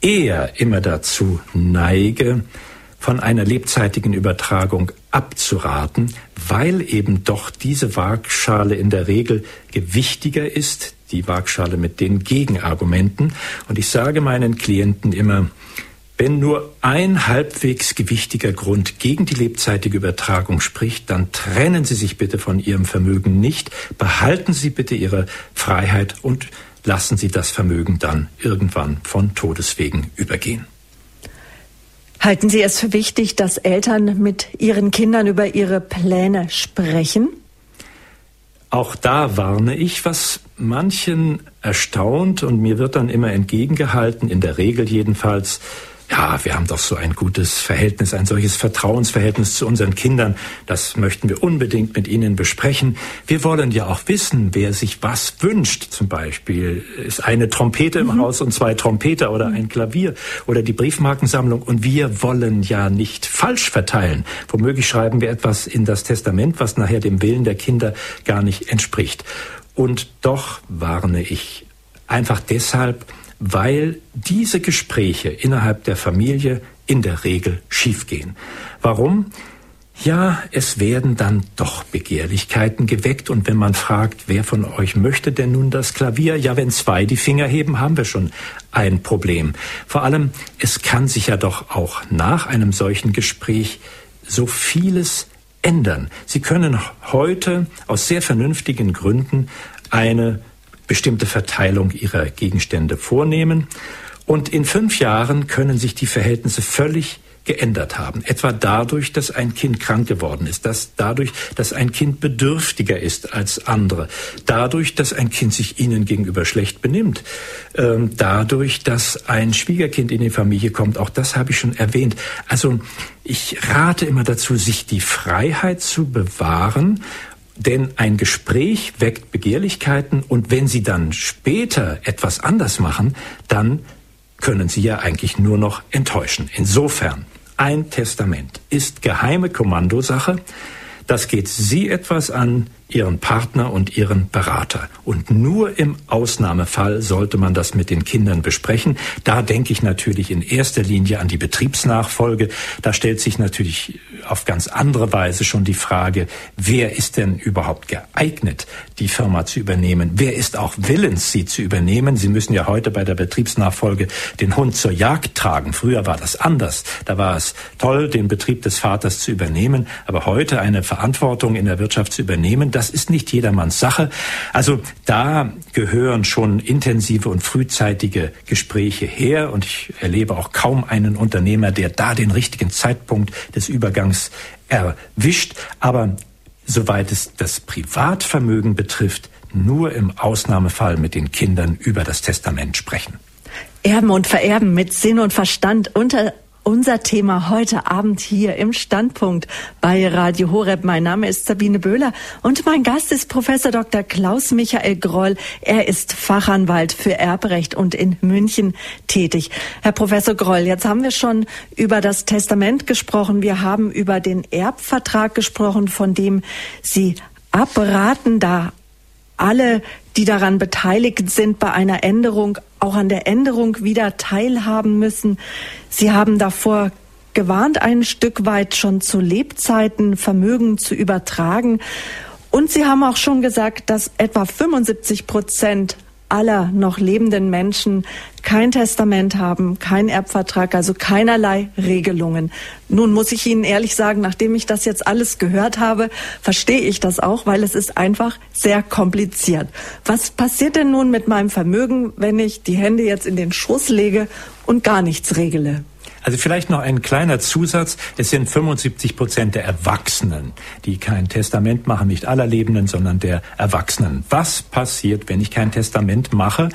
eher immer dazu neige, von einer lebzeitigen Übertragung abzuraten, weil eben doch diese Waagschale in der Regel gewichtiger ist, die Waagschale mit den Gegenargumenten. Und ich sage meinen Klienten immer, wenn nur ein halbwegs gewichtiger Grund gegen die lebzeitige Übertragung spricht, dann trennen Sie sich bitte von Ihrem Vermögen nicht, behalten Sie bitte Ihre Freiheit und lassen Sie das Vermögen dann irgendwann von Todeswegen übergehen. Halten Sie es für wichtig, dass Eltern mit ihren Kindern über ihre Pläne sprechen? Auch da warne ich, was manchen erstaunt und mir wird dann immer entgegengehalten, in der Regel jedenfalls, ja, wir haben doch so ein gutes Verhältnis, ein solches Vertrauensverhältnis zu unseren Kindern. Das möchten wir unbedingt mit ihnen besprechen. Wir wollen ja auch wissen, wer sich was wünscht. Zum Beispiel ist eine Trompete im mhm. Haus und zwei Trompeter oder ein Klavier oder die Briefmarkensammlung. Und wir wollen ja nicht falsch verteilen. Womöglich schreiben wir etwas in das Testament, was nachher dem Willen der Kinder gar nicht entspricht. Und doch warne ich einfach deshalb, weil diese Gespräche innerhalb der Familie in der Regel schiefgehen. Warum? Ja, es werden dann doch Begehrlichkeiten geweckt und wenn man fragt, wer von euch möchte denn nun das Klavier? Ja, wenn zwei die Finger heben, haben wir schon ein Problem. Vor allem, es kann sich ja doch auch nach einem solchen Gespräch so vieles ändern. Sie können heute aus sehr vernünftigen Gründen eine bestimmte Verteilung ihrer Gegenstände vornehmen. Und in fünf Jahren können sich die Verhältnisse völlig geändert haben. Etwa dadurch, dass ein Kind krank geworden ist, dass dadurch, dass ein Kind bedürftiger ist als andere, dadurch, dass ein Kind sich ihnen gegenüber schlecht benimmt, ähm, dadurch, dass ein Schwiegerkind in die Familie kommt. Auch das habe ich schon erwähnt. Also ich rate immer dazu, sich die Freiheit zu bewahren denn ein Gespräch weckt Begehrlichkeiten und wenn Sie dann später etwas anders machen, dann können Sie ja eigentlich nur noch enttäuschen. Insofern ein Testament ist geheime Kommandosache. Das geht Sie etwas an, Ihren Partner und Ihren Berater. Und nur im Ausnahmefall sollte man das mit den Kindern besprechen. Da denke ich natürlich in erster Linie an die Betriebsnachfolge. Da stellt sich natürlich auf ganz andere Weise schon die Frage, wer ist denn überhaupt geeignet, die Firma zu übernehmen? Wer ist auch willens, sie zu übernehmen? Sie müssen ja heute bei der Betriebsnachfolge den Hund zur Jagd tragen. Früher war das anders. Da war es toll, den Betrieb des Vaters zu übernehmen. Aber heute eine Verantwortung in der Wirtschaft zu übernehmen, das ist nicht jedermanns Sache. Also da gehören schon intensive und frühzeitige Gespräche her. Und ich erlebe auch kaum einen Unternehmer, der da den richtigen Zeitpunkt des Übergangs erwischt. Aber soweit es das Privatvermögen betrifft, nur im Ausnahmefall mit den Kindern über das Testament sprechen. Erben und Vererben mit Sinn und Verstand unter unser Thema heute Abend hier im Standpunkt bei Radio Horeb. Mein Name ist Sabine Böhler und mein Gast ist Professor Dr. Klaus Michael Groll. Er ist Fachanwalt für Erbrecht und in München tätig. Herr Professor Groll, jetzt haben wir schon über das Testament gesprochen. Wir haben über den Erbvertrag gesprochen, von dem Sie abraten, da alle, die daran beteiligt sind, bei einer Änderung auch an der Änderung wieder teilhaben müssen. Sie haben davor gewarnt, ein Stück weit schon zu Lebzeiten Vermögen zu übertragen. Und Sie haben auch schon gesagt, dass etwa 75 Prozent aller noch lebenden Menschen kein Testament haben, kein Erbvertrag, also keinerlei Regelungen. Nun muss ich Ihnen ehrlich sagen, nachdem ich das jetzt alles gehört habe, verstehe ich das auch, weil es ist einfach sehr kompliziert. Was passiert denn nun mit meinem Vermögen, wenn ich die Hände jetzt in den Schoß lege und gar nichts regle? Also vielleicht noch ein kleiner Zusatz. Es sind 75 Prozent der Erwachsenen, die kein Testament machen, nicht aller Lebenden, sondern der Erwachsenen. Was passiert, wenn ich kein Testament mache?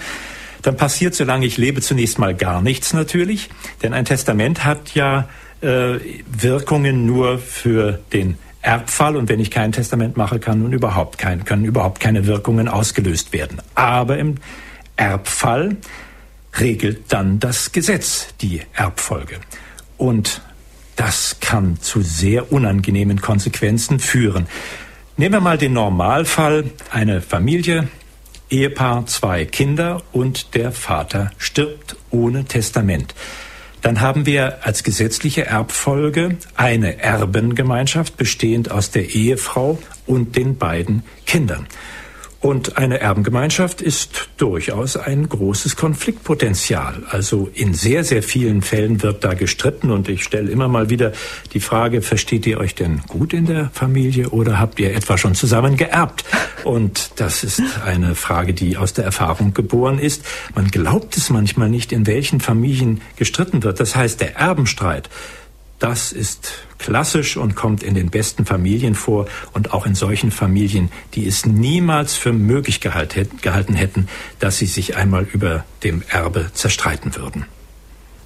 Dann passiert, solange ich lebe, zunächst mal gar nichts natürlich. Denn ein Testament hat ja äh, Wirkungen nur für den Erbfall und wenn ich kein Testament mache, kann nun überhaupt kein, können überhaupt keine Wirkungen ausgelöst werden. Aber im Erbfall regelt dann das Gesetz die Erbfolge. Und das kann zu sehr unangenehmen Konsequenzen führen. Nehmen wir mal den Normalfall, eine Familie, Ehepaar, zwei Kinder und der Vater stirbt ohne Testament. Dann haben wir als gesetzliche Erbfolge eine Erbengemeinschaft bestehend aus der Ehefrau und den beiden Kindern. Und eine Erbengemeinschaft ist durchaus ein großes Konfliktpotenzial. Also in sehr, sehr vielen Fällen wird da gestritten und ich stelle immer mal wieder die Frage, versteht ihr euch denn gut in der Familie oder habt ihr etwa schon zusammen geerbt? Und das ist eine Frage, die aus der Erfahrung geboren ist. Man glaubt es manchmal nicht, in welchen Familien gestritten wird. Das heißt, der Erbenstreit das ist klassisch und kommt in den besten Familien vor und auch in solchen Familien, die es niemals für möglich gehalten hätten, dass sie sich einmal über dem Erbe zerstreiten würden.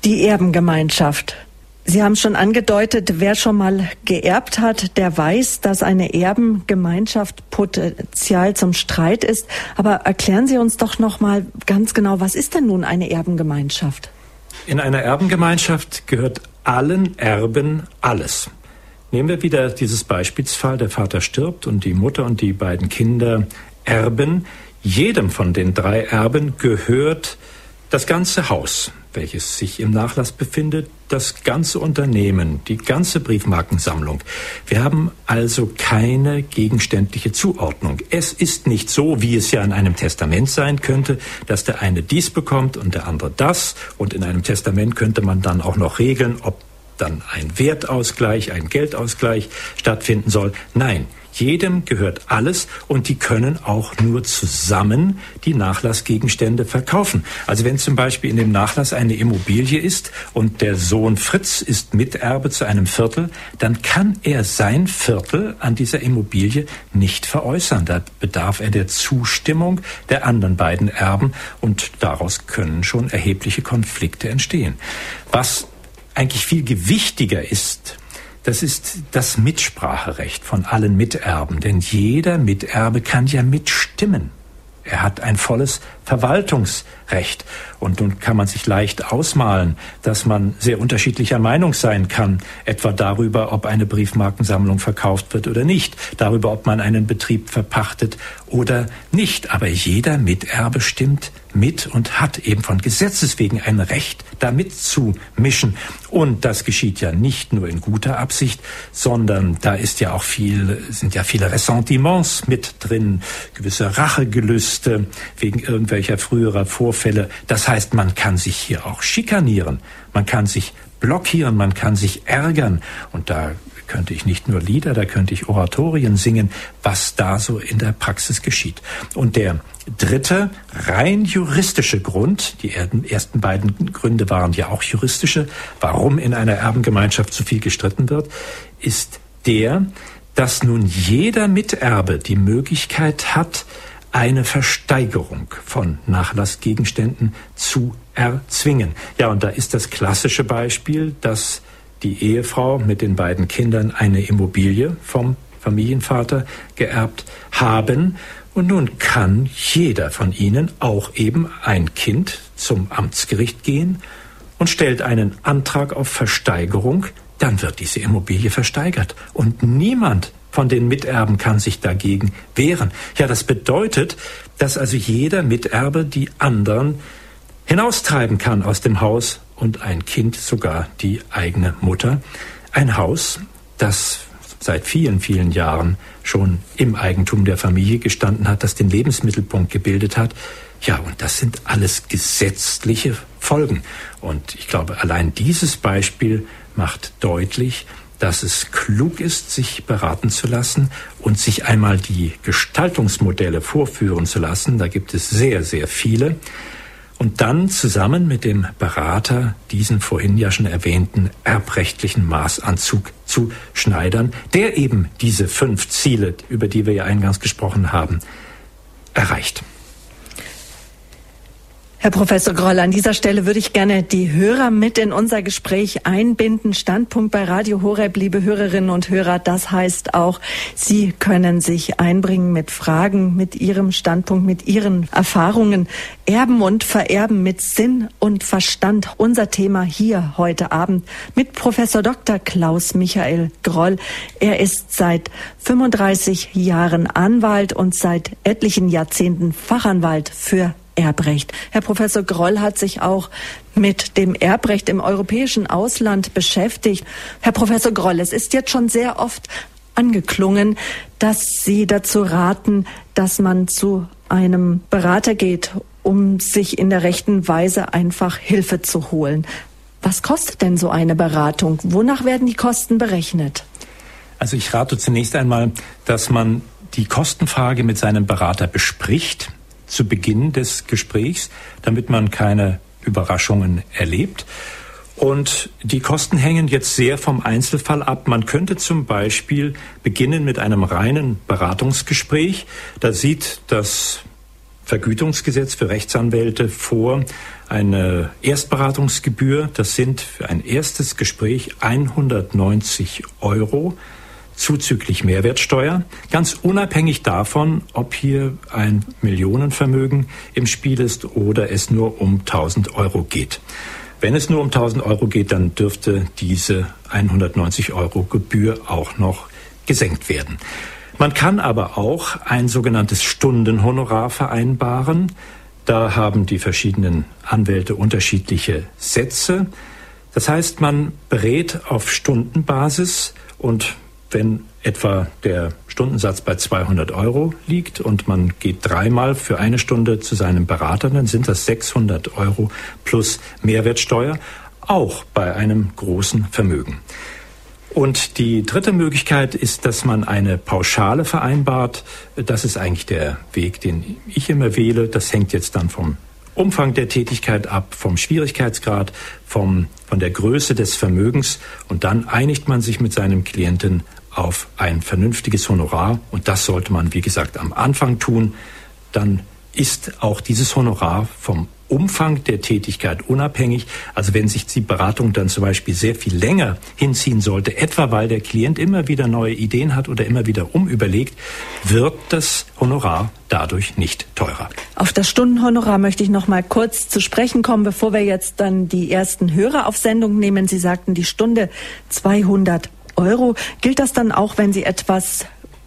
Die Erbengemeinschaft. Sie haben schon angedeutet, wer schon mal geerbt hat, der weiß, dass eine Erbengemeinschaft Potenzial zum Streit ist. Aber erklären Sie uns doch noch mal ganz genau, was ist denn nun eine Erbengemeinschaft? In einer Erbengemeinschaft gehört allen Erben alles. Nehmen wir wieder dieses Beispielsfall, der Vater stirbt und die Mutter und die beiden Kinder erben. Jedem von den drei Erben gehört das ganze Haus, welches sich im Nachlass befindet, das ganze Unternehmen, die ganze Briefmarkensammlung. Wir haben also keine gegenständliche Zuordnung. Es ist nicht so, wie es ja in einem Testament sein könnte, dass der eine dies bekommt und der andere das. Und in einem Testament könnte man dann auch noch regeln, ob dann ein Wertausgleich, ein Geldausgleich stattfinden soll. Nein, jedem gehört alles und die können auch nur zusammen die Nachlassgegenstände verkaufen. Also wenn zum Beispiel in dem Nachlass eine Immobilie ist und der Sohn Fritz ist Miterbe zu einem Viertel, dann kann er sein Viertel an dieser Immobilie nicht veräußern. Da bedarf er der Zustimmung der anderen beiden Erben und daraus können schon erhebliche Konflikte entstehen. Was eigentlich viel gewichtiger ist, das ist das Mitspracherecht von allen Miterben, denn jeder Miterbe kann ja mitstimmen. Er hat ein volles Verwaltungsrecht. Und nun kann man sich leicht ausmalen, dass man sehr unterschiedlicher Meinung sein kann, etwa darüber, ob eine Briefmarkensammlung verkauft wird oder nicht, darüber, ob man einen Betrieb verpachtet oder nicht. Aber jeder Miterbe stimmt mit und hat eben von Gesetzes wegen ein Recht, da mitzumischen. Und das geschieht ja nicht nur in guter Absicht, sondern da ist ja auch viel, sind ja viele Ressentiments mit drin, gewisse Rachegelüste wegen irgendwelcher früherer Vorfälle. Das heißt, man kann sich hier auch schikanieren, man kann sich blockieren, man kann sich ärgern. Und da könnte ich nicht nur Lieder, da könnte ich Oratorien singen, was da so in der Praxis geschieht. Und der dritte, rein juristische Grund, die ersten beiden Gründe waren ja auch juristische, warum in einer Erbengemeinschaft zu viel gestritten wird, ist der, dass nun jeder Miterbe die Möglichkeit hat, eine Versteigerung von Nachlassgegenständen zu erzwingen. Ja, und da ist das klassische Beispiel, dass die Ehefrau mit den beiden Kindern eine Immobilie vom Familienvater geerbt haben. Und nun kann jeder von ihnen, auch eben ein Kind, zum Amtsgericht gehen und stellt einen Antrag auf Versteigerung. Dann wird diese Immobilie versteigert. Und niemand von den Miterben kann sich dagegen wehren. Ja, das bedeutet, dass also jeder Miterbe die anderen hinaustreiben kann aus dem Haus und ein Kind sogar die eigene Mutter. Ein Haus, das seit vielen, vielen Jahren schon im Eigentum der Familie gestanden hat, das den Lebensmittelpunkt gebildet hat. Ja, und das sind alles gesetzliche Folgen. Und ich glaube, allein dieses Beispiel macht deutlich, dass es klug ist, sich beraten zu lassen und sich einmal die Gestaltungsmodelle vorführen zu lassen. Da gibt es sehr, sehr viele. Und dann zusammen mit dem Berater diesen vorhin ja schon erwähnten erbrechtlichen Maßanzug zu schneidern, der eben diese fünf Ziele, über die wir ja eingangs gesprochen haben, erreicht. Herr Professor Groll, an dieser Stelle würde ich gerne die Hörer mit in unser Gespräch einbinden. Standpunkt bei Radio Horeb, liebe Hörerinnen und Hörer. Das heißt auch, Sie können sich einbringen mit Fragen, mit Ihrem Standpunkt, mit Ihren Erfahrungen. Erben und Vererben mit Sinn und Verstand. Unser Thema hier heute Abend mit Professor Dr. Klaus Michael Groll. Er ist seit 35 Jahren Anwalt und seit etlichen Jahrzehnten Fachanwalt für Erbrecht. Herr Professor Groll hat sich auch mit dem Erbrecht im europäischen Ausland beschäftigt. Herr Professor Groll, es ist jetzt schon sehr oft angeklungen, dass Sie dazu raten, dass man zu einem Berater geht, um sich in der rechten Weise einfach Hilfe zu holen. Was kostet denn so eine Beratung? Wonach werden die Kosten berechnet? Also ich rate zunächst einmal, dass man die Kostenfrage mit seinem Berater bespricht zu Beginn des Gesprächs, damit man keine Überraschungen erlebt. Und die Kosten hängen jetzt sehr vom Einzelfall ab. Man könnte zum Beispiel beginnen mit einem reinen Beratungsgespräch. Da sieht das Vergütungsgesetz für Rechtsanwälte vor eine Erstberatungsgebühr. Das sind für ein erstes Gespräch 190 Euro zuzüglich Mehrwertsteuer, ganz unabhängig davon, ob hier ein Millionenvermögen im Spiel ist oder es nur um 1000 Euro geht. Wenn es nur um 1000 Euro geht, dann dürfte diese 190 Euro Gebühr auch noch gesenkt werden. Man kann aber auch ein sogenanntes Stundenhonorar vereinbaren. Da haben die verschiedenen Anwälte unterschiedliche Sätze. Das heißt, man berät auf Stundenbasis und wenn etwa der Stundensatz bei 200 Euro liegt und man geht dreimal für eine Stunde zu seinem Berater, dann sind das 600 Euro plus Mehrwertsteuer. auch bei einem großen Vermögen. Und die dritte Möglichkeit ist, dass man eine Pauschale vereinbart. Das ist eigentlich der Weg, den ich immer wähle. Das hängt jetzt dann vom Umfang der Tätigkeit ab, vom Schwierigkeitsgrad, vom, von der Größe des Vermögens. Und dann einigt man sich mit seinem Klienten auf ein vernünftiges Honorar. Und das sollte man, wie gesagt, am Anfang tun. Dann ist auch dieses Honorar vom Umfang der Tätigkeit unabhängig. Also wenn sich die Beratung dann zum Beispiel sehr viel länger hinziehen sollte, etwa weil der Klient immer wieder neue Ideen hat oder immer wieder umüberlegt, wird das Honorar dadurch nicht teurer. Auf das Stundenhonorar möchte ich noch mal kurz zu sprechen kommen, bevor wir jetzt dann die ersten Hörer auf Sendung nehmen. Sie sagten die Stunde 200 Euro. Gilt das dann auch, wenn Sie etwas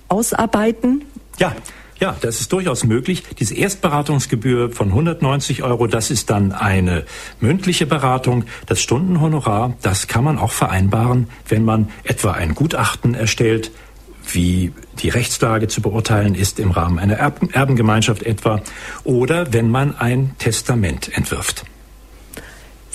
ausarbeiten? Ja, ja, das ist durchaus möglich. Diese Erstberatungsgebühr von 190 Euro, das ist dann eine mündliche Beratung. Das Stundenhonorar, das kann man auch vereinbaren, wenn man etwa ein Gutachten erstellt, wie die Rechtslage zu beurteilen ist im Rahmen einer Erbengemeinschaft etwa, oder wenn man ein Testament entwirft.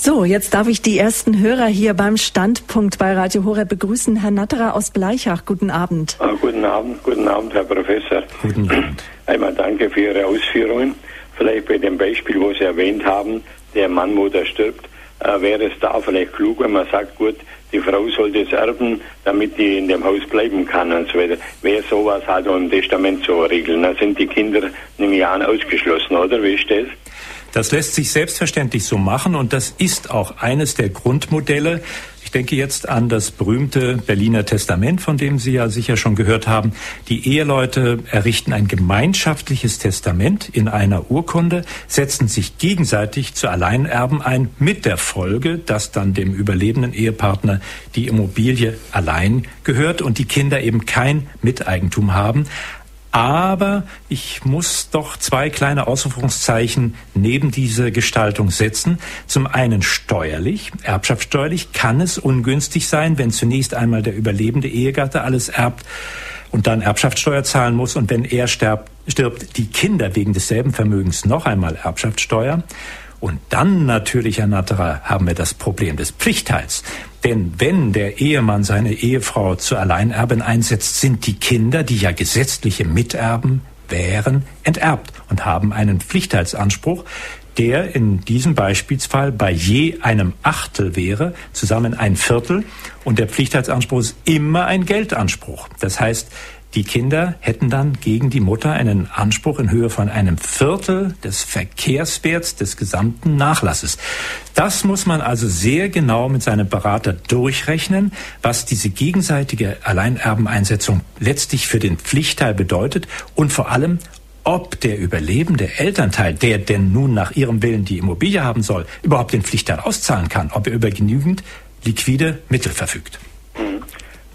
So, jetzt darf ich die ersten Hörer hier beim Standpunkt bei Radio Horeb begrüßen. Herr Natterer aus Bleichach, guten Abend. Ah, guten Abend, guten Abend, Herr Professor. Guten Abend. (clears throat) Einmal danke für Ihre Ausführungen. Vielleicht bei dem Beispiel, wo Sie erwähnt haben, der Mann, wo der stirbt, äh, wäre es da vielleicht klug, wenn man sagt, gut, die Frau sollte es erben, damit die in dem Haus bleiben kann und so weiter. Wäre sowas halt im Testament zu regeln. Da sind die Kinder nämlich an ausgeschlossen, oder? Wie ist das? Das lässt sich selbstverständlich so machen und das ist auch eines der Grundmodelle. Ich denke jetzt an das berühmte Berliner Testament, von dem Sie ja sicher schon gehört haben. Die Eheleute errichten ein gemeinschaftliches Testament in einer Urkunde, setzen sich gegenseitig zu Alleinerben ein, mit der Folge, dass dann dem überlebenden Ehepartner die Immobilie allein gehört und die Kinder eben kein Miteigentum haben. Aber ich muss doch zwei kleine Ausrufungszeichen neben diese Gestaltung setzen. Zum einen steuerlich, erbschaftssteuerlich kann es ungünstig sein, wenn zunächst einmal der überlebende Ehegatte alles erbt und dann Erbschaftssteuer zahlen muss und wenn er stirbt, stirbt die Kinder wegen desselben Vermögens noch einmal Erbschaftssteuer. Und dann natürlich, Herr Natterer, haben wir das Problem des Pflichtteils. Denn wenn der Ehemann seine Ehefrau zur Alleinerbin einsetzt, sind die Kinder, die ja gesetzliche Miterben wären, enterbt und haben einen Pflichtteilsanspruch, der in diesem Beispielsfall bei je einem Achtel wäre, zusammen ein Viertel. Und der Pflichtteilsanspruch ist immer ein Geldanspruch. Das heißt, die Kinder hätten dann gegen die Mutter einen Anspruch in Höhe von einem Viertel des Verkehrswerts des gesamten Nachlasses. Das muss man also sehr genau mit seinem Berater durchrechnen, was diese gegenseitige Alleinerbeneinsetzung letztlich für den Pflichtteil bedeutet und vor allem, ob der überlebende Elternteil, der denn nun nach ihrem Willen die Immobilie haben soll, überhaupt den Pflichtteil auszahlen kann, ob er über genügend liquide Mittel verfügt.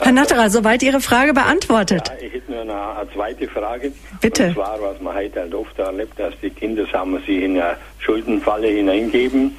Herr Natterer, soweit Ihre Frage beantwortet. Ja, ich hätte nur eine, eine, zweite Frage. Bitte. Und zwar, was man heute halt oft erlebt, dass die Kinder, sagen sich in eine Schuldenfalle hineingeben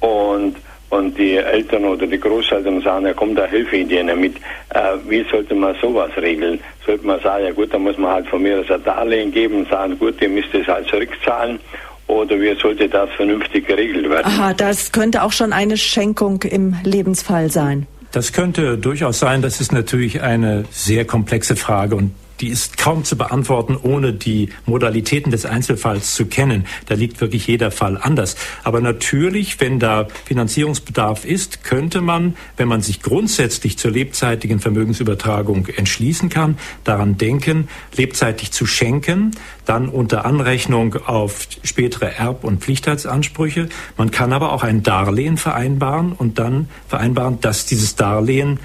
und und die Eltern oder die Großeltern sagen, ja komm, da helfe ich dir mit. Äh, wie sollte man sowas regeln? Sollte man sagen, ja gut, dann muss man halt von mir ein Darlehen geben und sagen, gut, ihr müsst es halt zurückzahlen. Oder wie sollte das vernünftig geregelt werden? Aha, das könnte auch schon eine Schenkung im Lebensfall sein. Das könnte durchaus sein. Das ist natürlich eine sehr komplexe Frage und die ist kaum zu beantworten, ohne die Modalitäten des Einzelfalls zu kennen. Da liegt wirklich jeder Fall anders. Aber natürlich, wenn da Finanzierungsbedarf ist, könnte man, wenn man sich grundsätzlich zur lebzeitigen Vermögensübertragung entschließen kann, daran denken, lebzeitig zu schenken, dann unter Anrechnung auf spätere Erb- und Pflichtheitsansprüche. Man kann aber auch ein Darlehen vereinbaren und dann vereinbaren, dass dieses Darlehen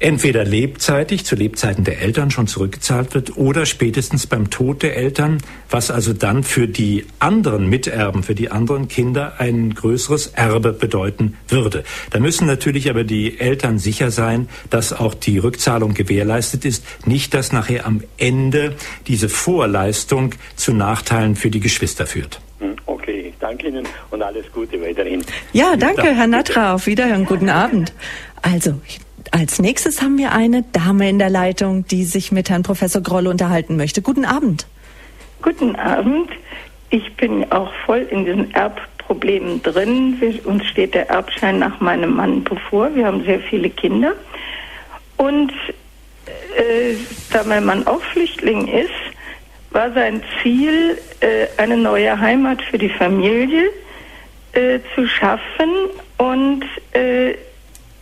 entweder lebzeitig, zu Lebzeiten der Eltern schon zurückgezahlt wird oder spätestens beim Tod der Eltern, was also dann für die anderen Miterben, für die anderen Kinder ein größeres Erbe bedeuten würde. Da müssen natürlich aber die Eltern sicher sein, dass auch die Rückzahlung gewährleistet ist, nicht dass nachher am Ende diese Vorleistung zu Nachteilen für die Geschwister führt. Hm, okay, ich danke Ihnen und alles Gute weiterhin. Ja, danke, Herr Natra. Auf Wiederhören. Guten Abend. Also, als nächstes haben wir eine Dame in der Leitung, die sich mit Herrn Professor Groll unterhalten möchte. Guten Abend. Guten Abend. Ich bin auch voll in diesem Problemen drin. Wir, uns steht der Erbschein nach meinem Mann bevor. Wir haben sehr viele Kinder. Und äh, da mein Mann auch Flüchtling ist, war sein Ziel, äh, eine neue Heimat für die Familie äh, zu schaffen und äh,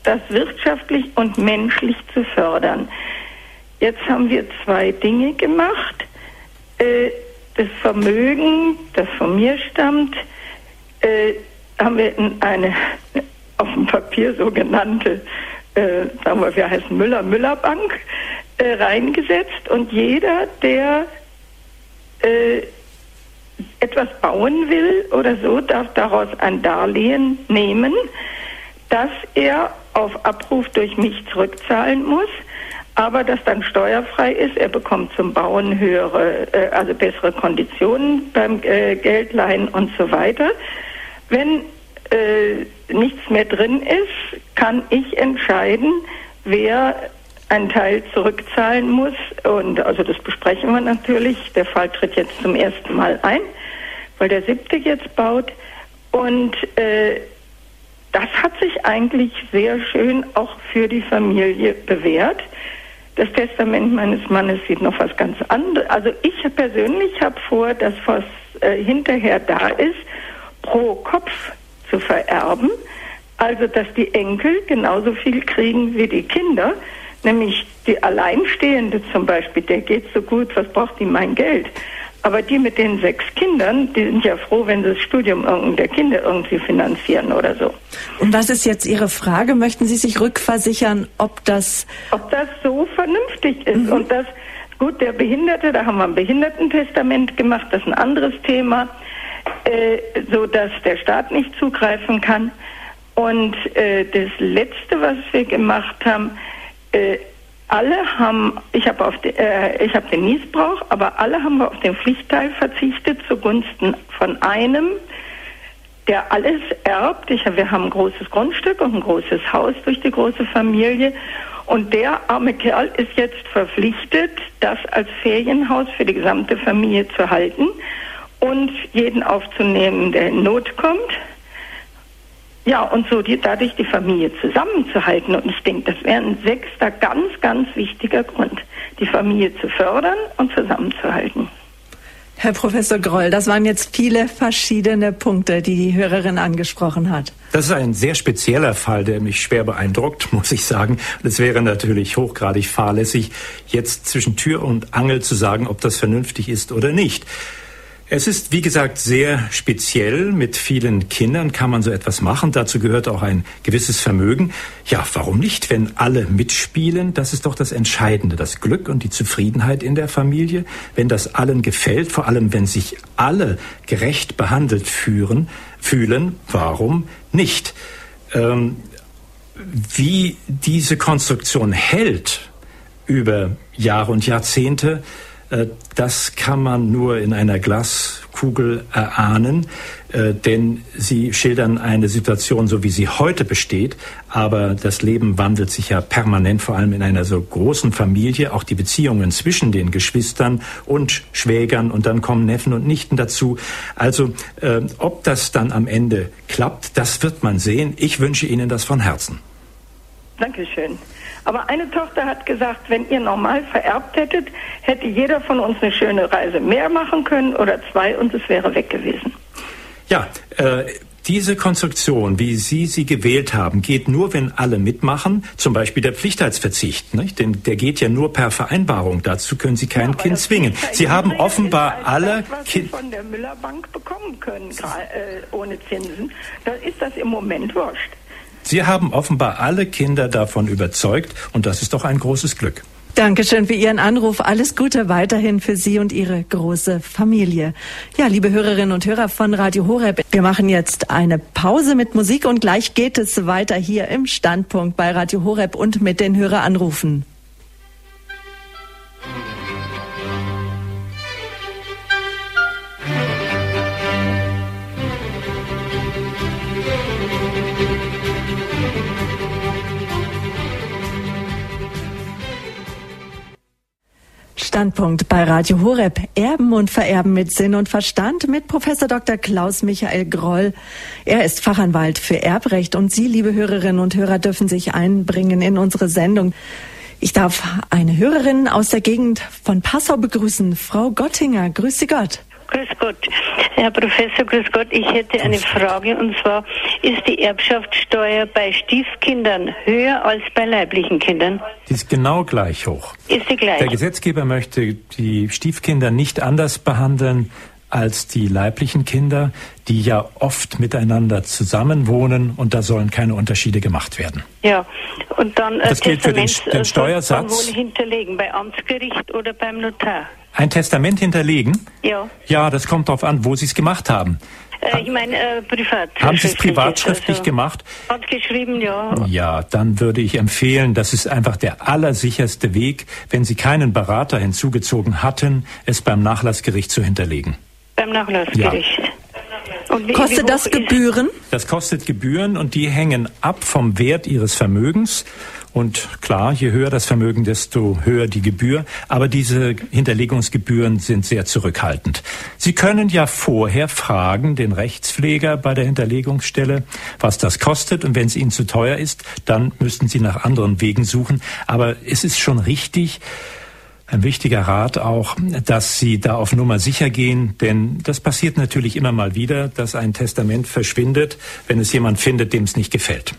das wirtschaftlich und menschlich zu fördern. Jetzt haben wir zwei Dinge gemacht. Äh, das Vermögen, das von mir stammt, äh, haben wir in eine auf dem Papier sogenannte, äh, sagen wir, wir heißen Müller-Müller-Bank, reingesetzt und jeder, der etwas bauen will oder so, darf daraus ein Darlehen nehmen, das er auf Abruf durch mich zurückzahlen muss, aber das dann steuerfrei ist. Er bekommt zum Bauen höhere, äh, also bessere Konditionen beim äh, Geldleihen und so weiter. Wenn äh, nichts mehr drin ist, kann ich entscheiden, wer einen Teil zurückzahlen muss. Und also das besprechen wir natürlich. Der Fall tritt jetzt zum ersten Mal ein, weil der siebte jetzt baut. Und äh, das hat sich eigentlich sehr schön auch für die Familie bewährt. Das Testament meines Mannes sieht noch was ganz anderes. Also ich persönlich habe vor, dass was äh, hinterher da ist, pro Kopf zu vererben. Also dass die Enkel genauso viel kriegen wie die Kinder. Nämlich die Alleinstehende zum Beispiel, der geht so gut, was braucht die mein Geld? Aber die mit den sechs Kindern, die sind ja froh, wenn sie das Studium der Kinder irgendwie finanzieren oder so. Und was ist jetzt Ihre Frage? Möchten Sie sich rückversichern, ob das... Ob das so vernünftig ist mhm. und das... Gut, der Behinderte, da haben wir ein Behindertentestament gemacht, das ist ein anderes Thema, äh, so dass der Staat nicht zugreifen kann. Und äh, das Letzte, was wir gemacht haben, äh, alle haben, ich habe auf die, äh, ich habe den Niesbrauch, aber alle haben wir auf den Pflichtteil verzichtet zugunsten von einem, der alles erbt. Ich, wir haben ein großes Grundstück und ein großes Haus durch die große Familie. Und der arme Kerl ist jetzt verpflichtet, das als Ferienhaus für die gesamte Familie zu halten und jeden aufzunehmen, der in Not kommt. Ja, und so die, dadurch die Familie zusammenzuhalten. Und ich denke, das wäre ein sechster ganz, ganz wichtiger Grund, die Familie zu fördern und zusammenzuhalten. Herr Professor Groll, das waren jetzt viele verschiedene Punkte, die die Hörerin angesprochen hat. Das ist ein sehr spezieller Fall, der mich schwer beeindruckt, (laughs) muss ich sagen. Es wäre natürlich hochgradig fahrlässig, jetzt zwischen Tür und Angel zu sagen, ob das vernünftig ist oder nicht. Es ist, wie gesagt, sehr speziell. Mit vielen Kindern kann man so etwas machen. Dazu gehört auch ein gewisses Vermögen. Ja, warum nicht, wenn alle mitspielen? Das ist doch das Entscheidende, das Glück und die Zufriedenheit in der Familie. Wenn das allen gefällt, vor allem wenn sich alle gerecht behandelt führen, fühlen, warum nicht? Ähm, wie diese Konstruktion hält über Jahre und Jahrzehnte, das kann man nur in einer Glaskugel erahnen, äh, denn sie schildern eine Situation, so wie sie heute besteht, aber das Leben wandelt sich ja permanent, vor allem in einer so großen Familie, auch die Beziehungen zwischen den Geschwistern und Schwägern und dann kommen Neffen und Nichten dazu. Also äh, ob das dann am Ende klappt, das wird man sehen. Ich wünsche Ihnen das von Herzen. Dankeschön. Aber eine Tochter hat gesagt, wenn ihr normal vererbt hättet, hätte jeder von uns eine schöne Reise mehr machen können oder zwei und es wäre weg gewesen. Ja, äh, diese Konstruktion, wie Sie sie gewählt haben, geht nur, wenn alle mitmachen, zum Beispiel der Pflichtheitsverzicht. Nicht? Denn der geht ja nur per Vereinbarung. Dazu können Sie kein ja, Kind zwingen. Sie haben offenbar alle Kinder von der Müllerbank bekommen können, äh, ohne Zinsen. Da ist das im Moment wurscht. Sie haben offenbar alle Kinder davon überzeugt und das ist doch ein großes Glück. Dankeschön für Ihren Anruf. Alles Gute weiterhin für Sie und Ihre große Familie. Ja, liebe Hörerinnen und Hörer von Radio Horeb, wir machen jetzt eine Pause mit Musik und gleich geht es weiter hier im Standpunkt bei Radio Horeb und mit den Höreranrufen. Standpunkt bei Radio Horeb. Erben und Vererben mit Sinn und Verstand mit Professor Dr. Klaus Michael Groll. Er ist Fachanwalt für Erbrecht und Sie, liebe Hörerinnen und Hörer, dürfen sich einbringen in unsere Sendung. Ich darf eine Hörerin aus der Gegend von Passau begrüßen, Frau Gottinger. Grüße Gott. Grüß Gott. Herr Professor, grüß Gott. Ich hätte eine Frage und zwar, ist die Erbschaftssteuer bei Stiefkindern höher als bei leiblichen Kindern? Die ist genau gleich hoch. Ist sie gleich? Der Gesetzgeber möchte die Stiefkinder nicht anders behandeln als die leiblichen Kinder, die ja oft miteinander zusammenwohnen und da sollen keine Unterschiede gemacht werden. Ja, und dann äh, das gilt für den, den Steuersatz. Wohl hinterlegen, bei Amtsgericht oder beim Notar? Ein Testament hinterlegen? Ja. Ja, das kommt darauf an, wo Sie es gemacht haben. Äh, ich meine, äh, privat. Haben Sie es privat schriftlich also, gemacht? Handgeschrieben, ja. Ja, dann würde ich empfehlen, das ist einfach der allersicherste Weg, wenn Sie keinen Berater hinzugezogen hatten, es beim Nachlassgericht zu hinterlegen. Beim Nachlassgericht. Ja. Wie, kostet wie das Gebühren? Das kostet Gebühren und die hängen ab vom Wert Ihres Vermögens. Und klar, je höher das Vermögen, desto höher die Gebühr. Aber diese Hinterlegungsgebühren sind sehr zurückhaltend. Sie können ja vorher fragen, den Rechtspfleger bei der Hinterlegungsstelle, was das kostet. Und wenn es Ihnen zu teuer ist, dann müssten Sie nach anderen Wegen suchen. Aber es ist schon richtig, ein wichtiger Rat auch, dass Sie da auf Nummer sicher gehen, denn das passiert natürlich immer mal wieder, dass ein Testament verschwindet, wenn es jemand findet, dem es nicht gefällt.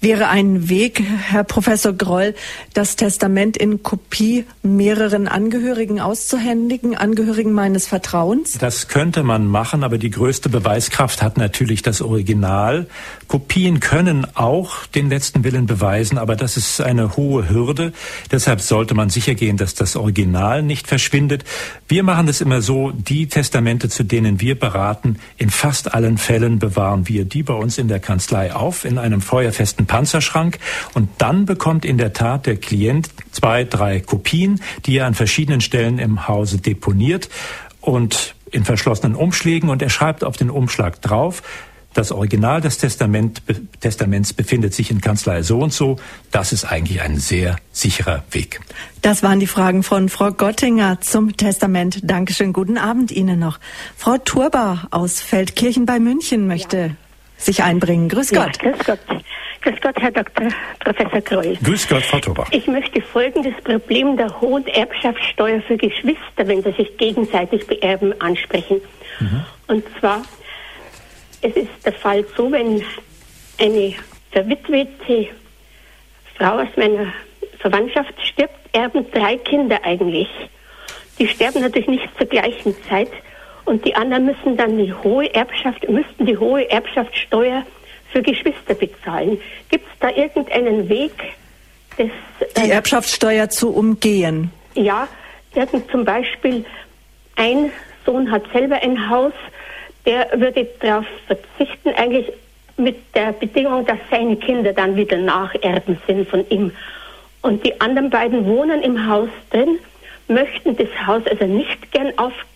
Wäre ein Weg, Herr Professor Groll, das Testament in Kopie mehreren Angehörigen auszuhändigen, Angehörigen meines Vertrauens? Das könnte man machen, aber die größte Beweiskraft hat natürlich das Original. Kopien können auch den letzten Willen beweisen, aber das ist eine hohe Hürde. Deshalb sollte man sicher gehen, dass das Original nicht verschwindet. Wir machen es immer so, die Testamente, zu denen wir beraten, in fast allen Fällen bewahren wir die bei uns in der Kanzlei auf, in einem feuerfesten Panzerschrank. Und dann bekommt in der Tat der Klient zwei, drei Kopien, die er an verschiedenen Stellen im Hause deponiert und in verschlossenen Umschlägen und er schreibt auf den Umschlag drauf, das Original des Testament, Testaments befindet sich in Kanzlei so und so. Das ist eigentlich ein sehr sicherer Weg. Das waren die Fragen von Frau Gottinger zum Testament. Dankeschön. Guten Abend Ihnen noch. Frau Turba aus Feldkirchen bei München möchte ja. sich einbringen. Grüß Gott. Ja, grüß Gott. Grüß Gott, Herr Dr. Professor Kreul. Grüß Gott, Frau Turba. Ich möchte folgendes Problem der hohen Erbschaftssteuer für Geschwister, wenn sie sich gegenseitig beerben, ansprechen. Mhm. Und zwar es ist der Fall so, wenn eine verwitwete Frau aus meiner Verwandtschaft stirbt, erben drei Kinder eigentlich. Die sterben natürlich nicht zur gleichen Zeit und die anderen müssen dann die hohe Erbschaft, müssten die hohe Erbschaftssteuer für Geschwister bezahlen. Gibt es da irgendeinen Weg, das, die äh, Erbschaftssteuer zu umgehen? Ja, zum Beispiel ein Sohn hat selber ein Haus, der würde darauf verzichten, eigentlich mit der Bedingung, dass seine Kinder dann wieder Nacherben sind von ihm. Und die anderen beiden wohnen im Haus drin, möchten das Haus also nicht gern aufgeben,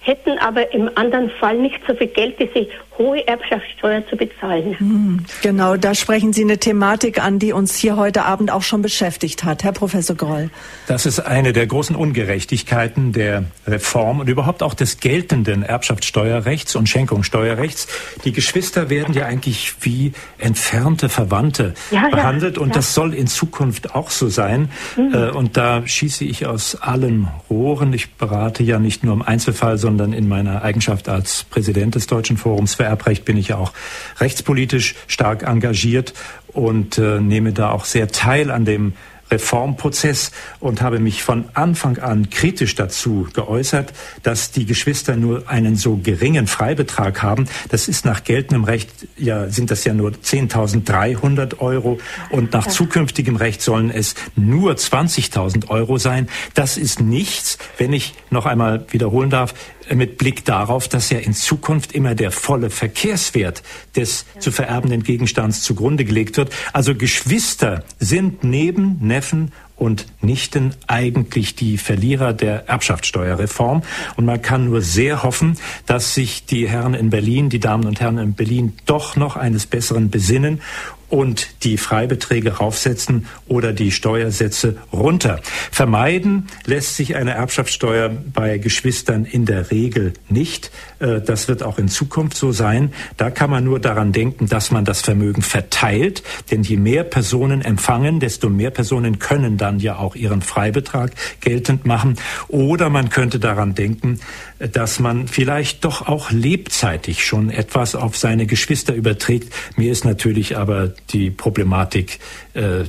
hätten aber im anderen Fall nicht so viel Geld, diese hohe Erbschaftssteuer zu bezahlen. Hm, genau, da sprechen Sie eine Thematik an, die uns hier heute Abend auch schon beschäftigt hat, Herr Professor Groll. Das ist eine der großen Ungerechtigkeiten der Reform und überhaupt auch des geltenden Erbschaftssteuerrechts und Schenkungssteuerrechts. Die Geschwister werden ja eigentlich wie entfernte Verwandte ja, behandelt ja, und ja. das soll in Zukunft auch so sein. Mhm. Und da schieße ich aus allen Rohren. Ich berate ja nicht nur im Einzelfall, sondern in meiner Eigenschaft als Präsident des Deutschen Forums für Erbrecht bin ich ja auch rechtspolitisch stark engagiert und äh, nehme da auch sehr teil an dem Reformprozess und habe mich von Anfang an kritisch dazu geäußert, dass die Geschwister nur einen so geringen Freibetrag haben. Das ist nach geltendem Recht, ja, sind das ja nur 10.300 Euro und nach zukünftigem Recht sollen es nur 20.000 Euro sein. Das ist nichts, wenn ich noch einmal wiederholen darf, mit Blick darauf, dass ja in Zukunft immer der volle Verkehrswert des zu vererbenden Gegenstands zugrunde gelegt wird. Also Geschwister sind neben Neffen und Nichten eigentlich die Verlierer der Erbschaftssteuerreform. Und man kann nur sehr hoffen, dass sich die Herren in Berlin, die Damen und Herren in Berlin doch noch eines Besseren besinnen und die Freibeträge raufsetzen oder die Steuersätze runter. Vermeiden lässt sich eine Erbschaftssteuer bei Geschwistern in der Regel nicht. Äh, das wird auch in Zukunft so sein. Da kann man nur daran denken, dass man das Vermögen verteilt. Denn je mehr Personen empfangen, desto mehr Personen können dann ja auch ihren Freibetrag geltend machen. Oder man könnte daran denken, dass man vielleicht doch auch lebzeitig schon etwas auf seine Geschwister überträgt. Mir ist natürlich aber die Problematik äh,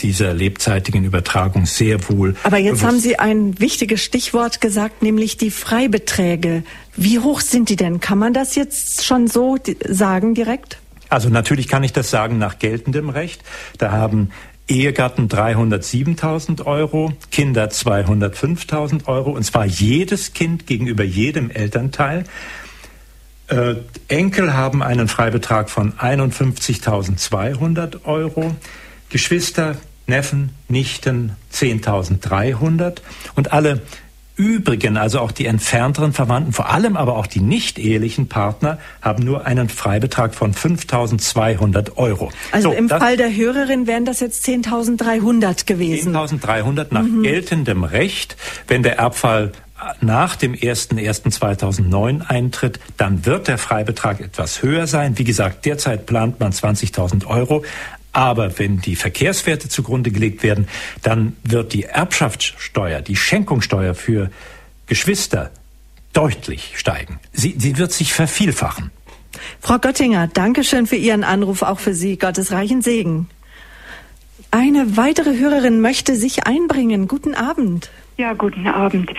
dieser lebzeitigen Übertragung sehr wohl. Aber jetzt haben Sie ein wichtiges Stichwort gesagt, nämlich die Freibeträge. Wie hoch sind die denn? Kann man das jetzt schon so sagen direkt? Also natürlich kann ich das sagen nach geltendem Recht. Da haben Ehegatten 307.000 Euro, Kinder 205.000 Euro, und zwar jedes Kind gegenüber jedem Elternteil. Äh, Enkel haben einen Freibetrag von 51.200 Euro, Geschwister, Neffen, Nichten 10.300 und alle übrigen, also auch die entfernteren Verwandten, vor allem aber auch die nicht ehelichen Partner, haben nur einen Freibetrag von 5.200 Euro. Also so, im Fall der Hörerin wären das jetzt 10.300 gewesen. 10.300 nach mhm. geltendem Recht. Wenn der Erbfall nach dem 01.01.2009 eintritt, dann wird der Freibetrag etwas höher sein. Wie gesagt, derzeit plant man 20.000 Euro. Aber wenn die Verkehrswerte zugrunde gelegt werden, dann wird die Erbschaftssteuer, die Schenkungssteuer für Geschwister deutlich steigen. Sie, sie wird sich vervielfachen. Frau Göttinger, danke schön für Ihren Anruf, auch für Sie. Gottes reichen Segen. Eine weitere Hörerin möchte sich einbringen. Guten Abend. Ja, guten Abend.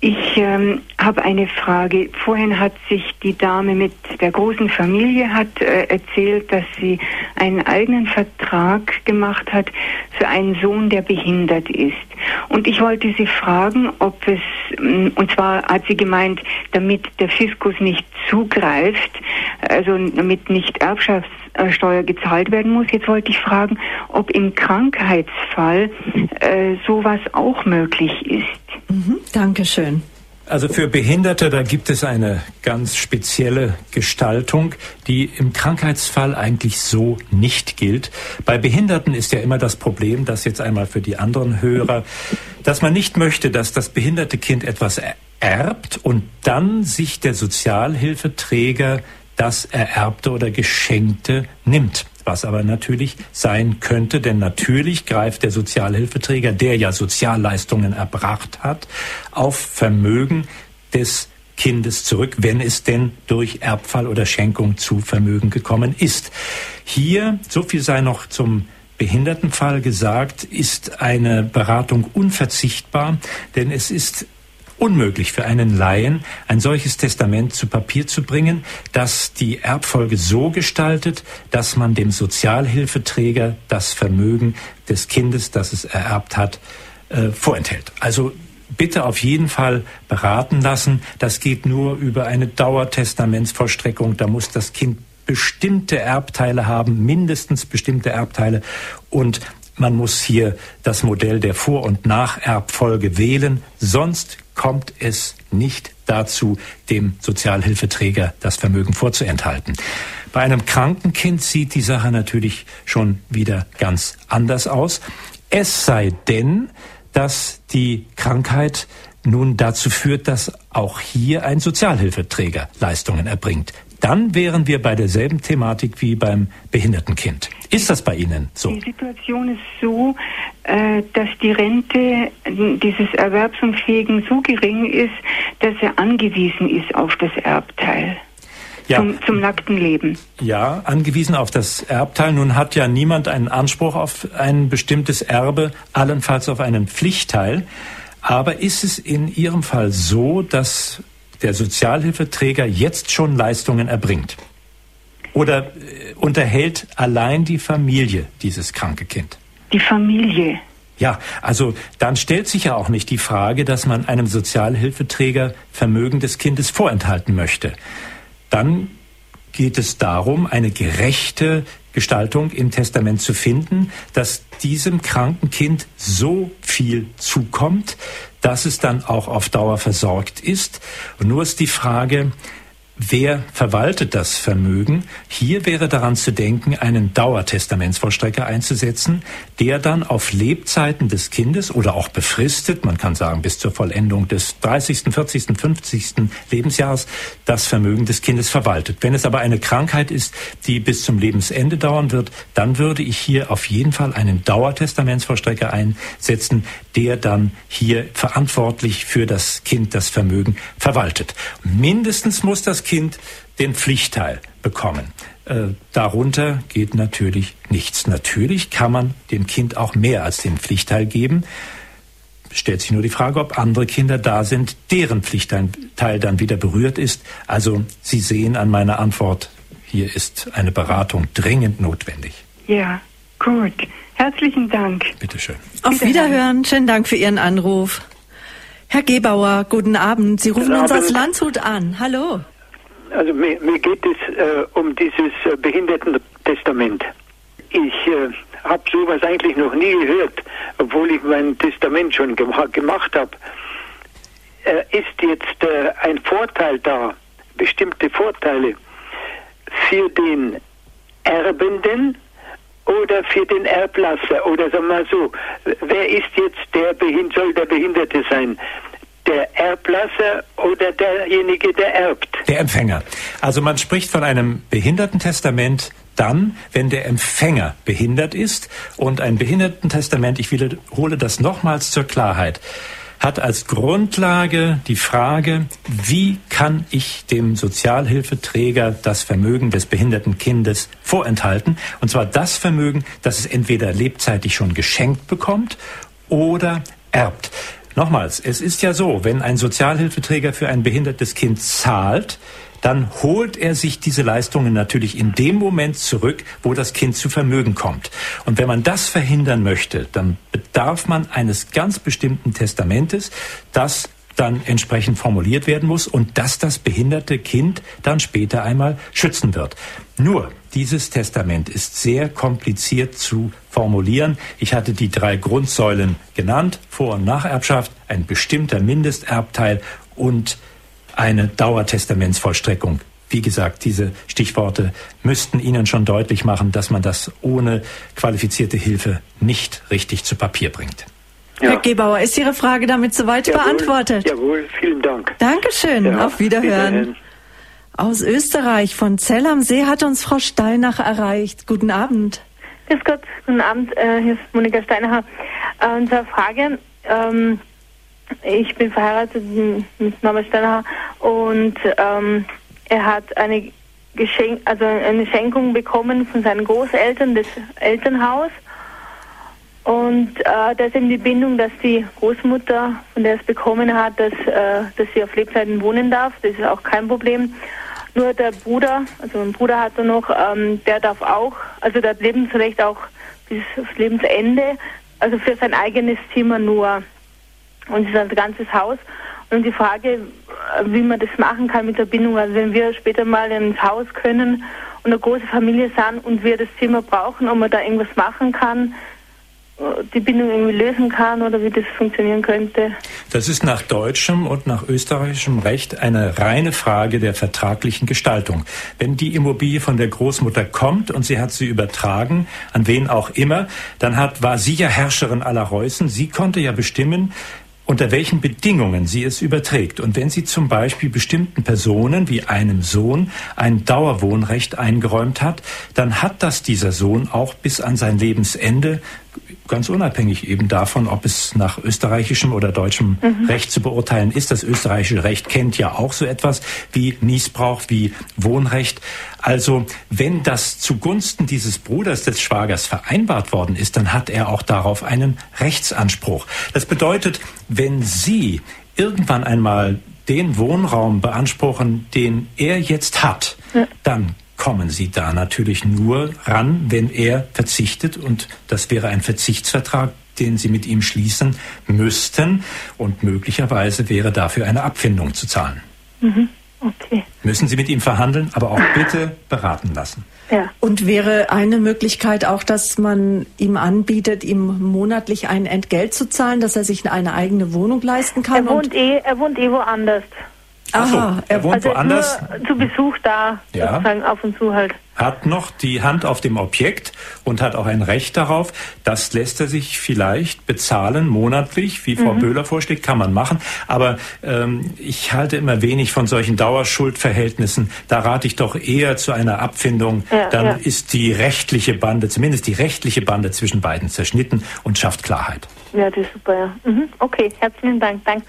Ich ähm, habe eine Frage. Vorhin hat sich die Dame mit der großen Familie hat äh, erzählt, dass sie einen eigenen Vertrag gemacht hat für einen Sohn, der behindert ist. Und ich wollte sie fragen, ob es, mm, und zwar hat sie gemeint, damit der Fiskus nicht zugreift, also damit nicht Erbschaftssteuer gezahlt werden muss. Jetzt wollte ich fragen, ob im Krankheitsfall äh, sowas auch möglich ist. Mhm, Dankeschön. Also für Behinderte, da gibt es eine ganz spezielle Gestaltung, die im Krankheitsfall eigentlich so nicht gilt. Bei Behinderten ist ja immer das Problem, dass jetzt einmal für die anderen Hörer, dass man nicht möchte, dass das behinderte Kind etwas erbt und dann sich der Sozialhilfeträger das Ererbte oder Geschenkte nimmt was aber natürlich sein könnte, denn natürlich greift der Sozialhilfeträger, der ja Sozialleistungen erbracht hat, auf Vermögen des Kindes zurück, wenn es denn durch Erbfall oder Schenkung zu Vermögen gekommen ist. Hier, so viel sei noch zum Behindertenfall gesagt, ist eine Beratung unverzichtbar, denn es ist unmöglich für einen Laien, ein solches Testament zu Papier zu bringen, das die Erbfolge so gestaltet, dass man dem Sozialhilfeträger das Vermögen des Kindes, das es ererbt hat, äh, vorenthält. Also bitte auf jeden Fall beraten lassen. Das geht nur über eine Dauertestamentsvollstreckung. Da muss das Kind bestimmte Erbteile haben, mindestens bestimmte Erbteile. Und man muss hier das Modell der Vor- und Nacherbfolge wählen. Sonst kommt es nicht dazu, dem Sozialhilfeträger das Vermögen vorzuenthalten. Bei einem kranken Kind sieht die Sache natürlich schon wieder ganz anders aus. Es sei denn, dass die Krankheit nun dazu führt, dass auch hier ein Sozialhilfeträger Leistungen erbringt dann wären wir bei derselben Thematik wie beim Behindertenkind. Ist das bei Ihnen so? Die Situation ist so, äh, dass die Rente dieses Erwerbsunfähigen so gering ist, dass er angewiesen ist auf das Erbteil. Ja. Zum, zum, nackten Leben. Ja, angewiesen auf das Erbteil. Nun hat ja niemand einen Anspruch auf ein bestimmtes Erbe, allenfalls auf einen Pflichtteil. Aber ist es in Ihrem Fall so, dass der Sozialhilfeträger jetzt schon Leistungen erbringt? Oder äh, unterhält allein die Familie dieses kranke Kind? Die Familie. Ja, also dann stellt sich ja auch nicht die Frage, dass man einem Sozialhilfeträger Vermögen des Kindes vorenthalten möchte. Dann geht es darum, eine gerechte Gestaltung im Testament zu finden, dass diesem kranken Kind so viel zukommt, dass es dann auch auf Dauer versorgt ist. Und nur ist die Frage, wer verwaltet das Vermögen? Hier wäre daran zu denken, einen Dauertestamentsvollstrecker einzusetzen, der dann auf Lebzeiten des Kindes oder auch befristet, man kann sagen bis zur Vollendung des 30., 40., 50. Lebensjahres, das Vermögen des Kindes verwaltet. Wenn es aber eine Krankheit ist, die bis zum Lebensende dauern wird, dann würde ich hier auf jeden Fall einen Dauertestamentsvollstrecker einsetzen, der dann hier verantwortlich für das Kind das Vermögen verwaltet. Mindestens muss das Kind den Pflichtteil bekommen. Äh, darunter geht natürlich nichts. Natürlich kann man dem Kind auch mehr als den Pflichtteil geben. Stellt sich nur die Frage, ob andere Kinder da sind, deren Pflichtteil dann wieder berührt ist. Also Sie sehen an meiner Antwort, hier ist eine Beratung dringend notwendig. Ja, gut. Herzlichen Dank. Bitte schön. Auf Wiederhören. Schönen Dank für Ihren Anruf. Herr Gebauer, guten Abend. Sie rufen uns aus Landshut an. Hallo. Also mir, mir geht es äh, um dieses äh, Behindertentestament. Ich äh, habe sowas eigentlich noch nie gehört, obwohl ich mein Testament schon gem gemacht habe. Äh, ist jetzt äh, ein Vorteil da, bestimmte Vorteile für den Erbenden oder für den Erblasser oder sagen wir mal so, wer ist jetzt der Behind soll der Behinderte sein? Der Erblasser oder derjenige, der erbt? Der Empfänger. Also man spricht von einem Behindertentestament dann, wenn der Empfänger behindert ist und ein Behindertentestament, ich wiederhole das nochmals zur Klarheit, hat als Grundlage die Frage, wie kann ich dem Sozialhilfeträger das Vermögen des behinderten Kindes vorenthalten? Und zwar das Vermögen, das es entweder lebzeitig schon geschenkt bekommt oder erbt. Nochmals, es ist ja so, wenn ein Sozialhilfeträger für ein behindertes Kind zahlt, dann holt er sich diese Leistungen natürlich in dem Moment zurück, wo das Kind zu Vermögen kommt. Und wenn man das verhindern möchte, dann bedarf man eines ganz bestimmten Testamentes, das dann entsprechend formuliert werden muss und das das behinderte Kind dann später einmal schützen wird. Nur dieses Testament ist sehr kompliziert zu formulieren. Ich hatte die drei Grundsäulen genannt, Vor- und Nacherbschaft, ein bestimmter Mindesterbteil und eine Dauertestamentsvollstreckung. Wie gesagt, diese Stichworte müssten Ihnen schon deutlich machen, dass man das ohne qualifizierte Hilfe nicht richtig zu Papier bringt. Ja. Herr Gebauer, ist Ihre Frage damit soweit jawohl, beantwortet? Jawohl, vielen Dank. Dankeschön, ja, auf Wiederhören. Wiederhören. Aus Österreich, von Zell am See, hat uns Frau Steinach erreicht. Guten Abend. Grüß Gott, guten Abend, äh, hier ist Monika Steinacher. Äh, unsere Frage, ähm, ich bin verheiratet mit Norbert Steiner und ähm, er hat eine Geschenk, also eine Schenkung bekommen von seinen Großeltern, das Elternhaus. Und äh, da ist eben die Bindung, dass die Großmutter, von der es bekommen hat, dass, äh, dass sie auf Lebzeiten wohnen darf. Das ist auch kein Problem. Nur der Bruder, also mein Bruder hat er noch, ähm, der darf auch, also der hat Lebensrecht auch bis aufs Lebensende, also für sein eigenes Zimmer nur und es ist ein ganzes Haus. Und die Frage, wie man das machen kann mit der Bindung, also wenn wir später mal ins Haus können und eine große Familie sind und wir das Zimmer brauchen, ob man da irgendwas machen kann, die Bindung irgendwie lösen kann oder wie das funktionieren könnte. Das ist nach deutschem und nach österreichischem Recht eine reine Frage der vertraglichen Gestaltung. Wenn die Immobilie von der Großmutter kommt und sie hat sie übertragen, an wen auch immer, dann hat, war sie ja Herrscherin aller Reußen. Sie konnte ja bestimmen, unter welchen Bedingungen sie es überträgt. Und wenn sie zum Beispiel bestimmten Personen wie einem Sohn ein Dauerwohnrecht eingeräumt hat, dann hat das dieser Sohn auch bis an sein Lebensende ganz unabhängig eben davon, ob es nach österreichischem oder deutschem mhm. Recht zu beurteilen ist. Das österreichische Recht kennt ja auch so etwas wie Niesbrauch, wie Wohnrecht. Also wenn das zugunsten dieses Bruders des Schwagers vereinbart worden ist, dann hat er auch darauf einen Rechtsanspruch. Das bedeutet, wenn Sie irgendwann einmal den Wohnraum beanspruchen, den er jetzt hat, dann kommen Sie da natürlich nur ran, wenn er verzichtet. Und das wäre ein Verzichtsvertrag, den Sie mit ihm schließen müssten. Und möglicherweise wäre dafür eine Abfindung zu zahlen. Mhm. Okay. Müssen Sie mit ihm verhandeln, aber auch bitte beraten lassen. Ja. Und wäre eine Möglichkeit auch, dass man ihm anbietet, ihm monatlich ein Entgelt zu zahlen, dass er sich eine eigene Wohnung leisten kann? Er wohnt, eh, er wohnt eh woanders. Achso, er wohnt also woanders. Zu Besuch da, Ja. sozusagen auf und zu halt. hat noch die Hand auf dem Objekt und hat auch ein Recht darauf. Das lässt er sich vielleicht bezahlen monatlich, wie Frau Mhm. Böhler vorschlägt, kann man machen. Aber ähm, ich halte immer wenig von solchen Dauerschuldverhältnissen. Da rate ich doch eher zu einer Abfindung. Ja, Dann ja. ist die rechtliche Bande, zumindest die rechtliche Bande zwischen beiden zerschnitten und schafft Klarheit. Ja, das ist super, ja. Mhm. Okay, herzlichen Dank. Danke.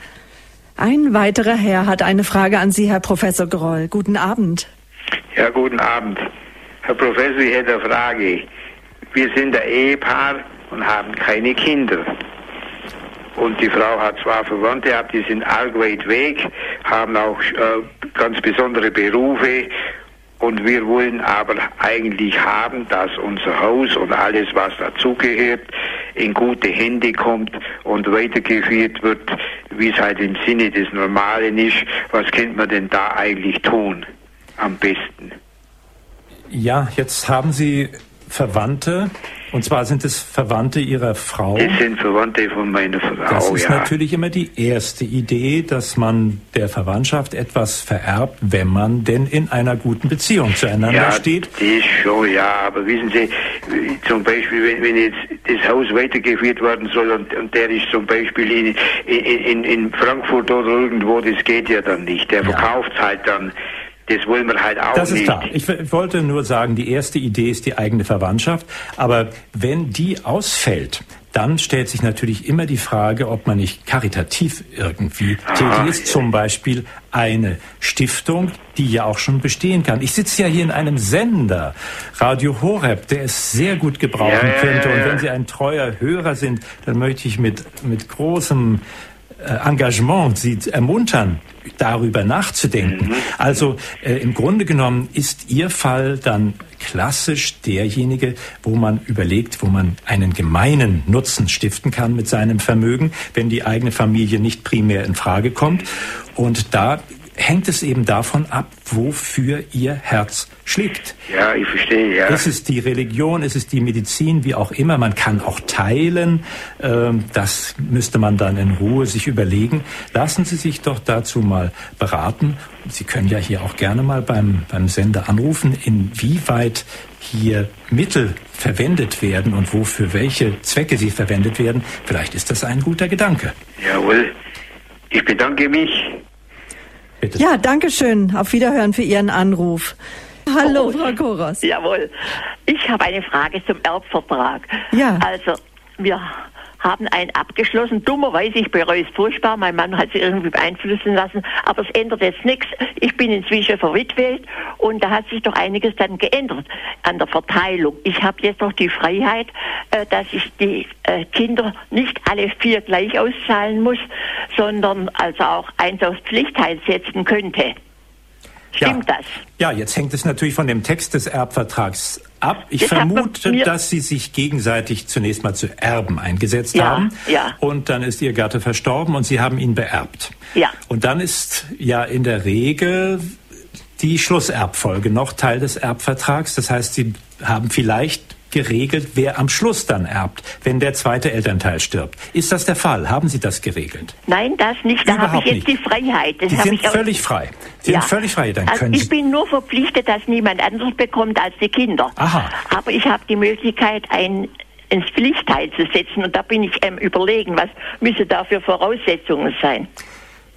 Ein weiterer Herr hat eine Frage an Sie, Herr Professor Groll. Guten Abend. Ja, guten Abend. Herr Professor, ich hätte eine Frage. Wir sind ein Ehepaar und haben keine Kinder. Und die Frau hat zwar Verwandte gehabt, die sind arg weit weg, haben auch äh, ganz besondere Berufe. Und wir wollen aber eigentlich haben, dass unser Haus und alles, was dazugehört, in gute Hände kommt und weitergeführt wird, wie es halt im Sinne des Normalen ist. Was könnte man denn da eigentlich tun? Am besten. Ja, jetzt haben Sie Verwandte, und zwar sind es Verwandte Ihrer Frau. Das sind Verwandte von meiner Frau, Das ist ja. natürlich immer die erste Idee, dass man der Verwandtschaft etwas vererbt, wenn man denn in einer guten Beziehung zueinander ja, steht. das schon, ja, aber wissen Sie, zum Beispiel, wenn, wenn jetzt das Haus weitergeführt werden soll und, und der ist zum Beispiel in, in, in, in Frankfurt oder irgendwo, das geht ja dann nicht. Der verkauft halt dann. Das wollen wir halt auch Das ist nicht. klar. Ich wollte nur sagen, die erste Idee ist die eigene Verwandtschaft. Aber wenn die ausfällt, dann stellt sich natürlich immer die Frage, ob man nicht karitativ irgendwie tätig ist. Zum Beispiel eine Stiftung, die ja auch schon bestehen kann. Ich sitze ja hier in einem Sender, Radio Horeb, der es sehr gut gebrauchen Ja, könnte. Und wenn Sie ein treuer Hörer sind, dann möchte ich mit, mit großem äh, Engagement Sie ermuntern, darüber nachzudenken. Mhm. Also äh, im Grunde genommen ist Ihr Fall dann klassisch derjenige, wo man überlegt, wo man einen gemeinen Nutzen stiften kann mit seinem Vermögen, wenn die eigene Familie nicht primär in Frage kommt. Und da hängt es eben davon ab, wofür Ihr Herz schlägt. Ja, ich verstehe, ja. Ist es die Religion, ist es die Medizin, wie auch immer. Man kann auch teilen. Ähm, Das müsste man dann in Ruhe sich überlegen. Lassen Sie sich doch dazu mal beraten. Sie können ja hier auch gerne mal beim, beim Sender anrufen, inwieweit hier Mittel verwendet werden und wofür welche Zwecke sie verwendet werden. Vielleicht ist das ein guter Gedanke. Jawohl. Ich bedanke mich. Bitte. Ja, danke schön. Auf Wiederhören für Ihren Anruf. Hallo, Frau Koros. Jawohl. Ich habe eine Frage zum Erbvertrag. Ja. Also, wir haben einen abgeschlossen. Dummerweise, ich bereue es furchtbar. Mein Mann hat sich irgendwie beeinflussen lassen. Aber es ändert jetzt nichts. Ich bin inzwischen verwitwet und da hat sich doch einiges dann geändert an der Verteilung. Ich habe jetzt noch die Freiheit, äh, dass ich die äh, Kinder nicht alle vier gleich auszahlen muss, sondern also auch eins aufs Pflichtteil setzen könnte. Stimmt das? Ja, jetzt hängt es natürlich von dem Text des Erbvertrags ab. Ich Das vermute, dass Sie sich gegenseitig zunächst mal zu Erben eingesetzt Ja, haben. ja. Und dann ist Ihr Gatte verstorben und Sie haben ihn beerbt. Ja. Und dann ist ja in der Regel die Schlusserbfolge noch Teil des Erbvertrags. Das heißt, Sie haben vielleicht geregelt, wer am Schluss dann erbt, wenn der zweite Elternteil stirbt. Ist das der Fall? Haben Sie das geregelt? Nein, das nicht. Da habe ich jetzt nicht. die Freiheit. Das Sie sind völlig frei. Sie Ja. sind völlig frei. Dann Also können ich Sie bin nur verpflichtet, dass niemand anderes bekommt als die Kinder. Aha. Aber ich habe die Möglichkeit, ein ins Pflichtteil zu setzen und da bin ich am überlegen, was müsse da für Voraussetzungen sein.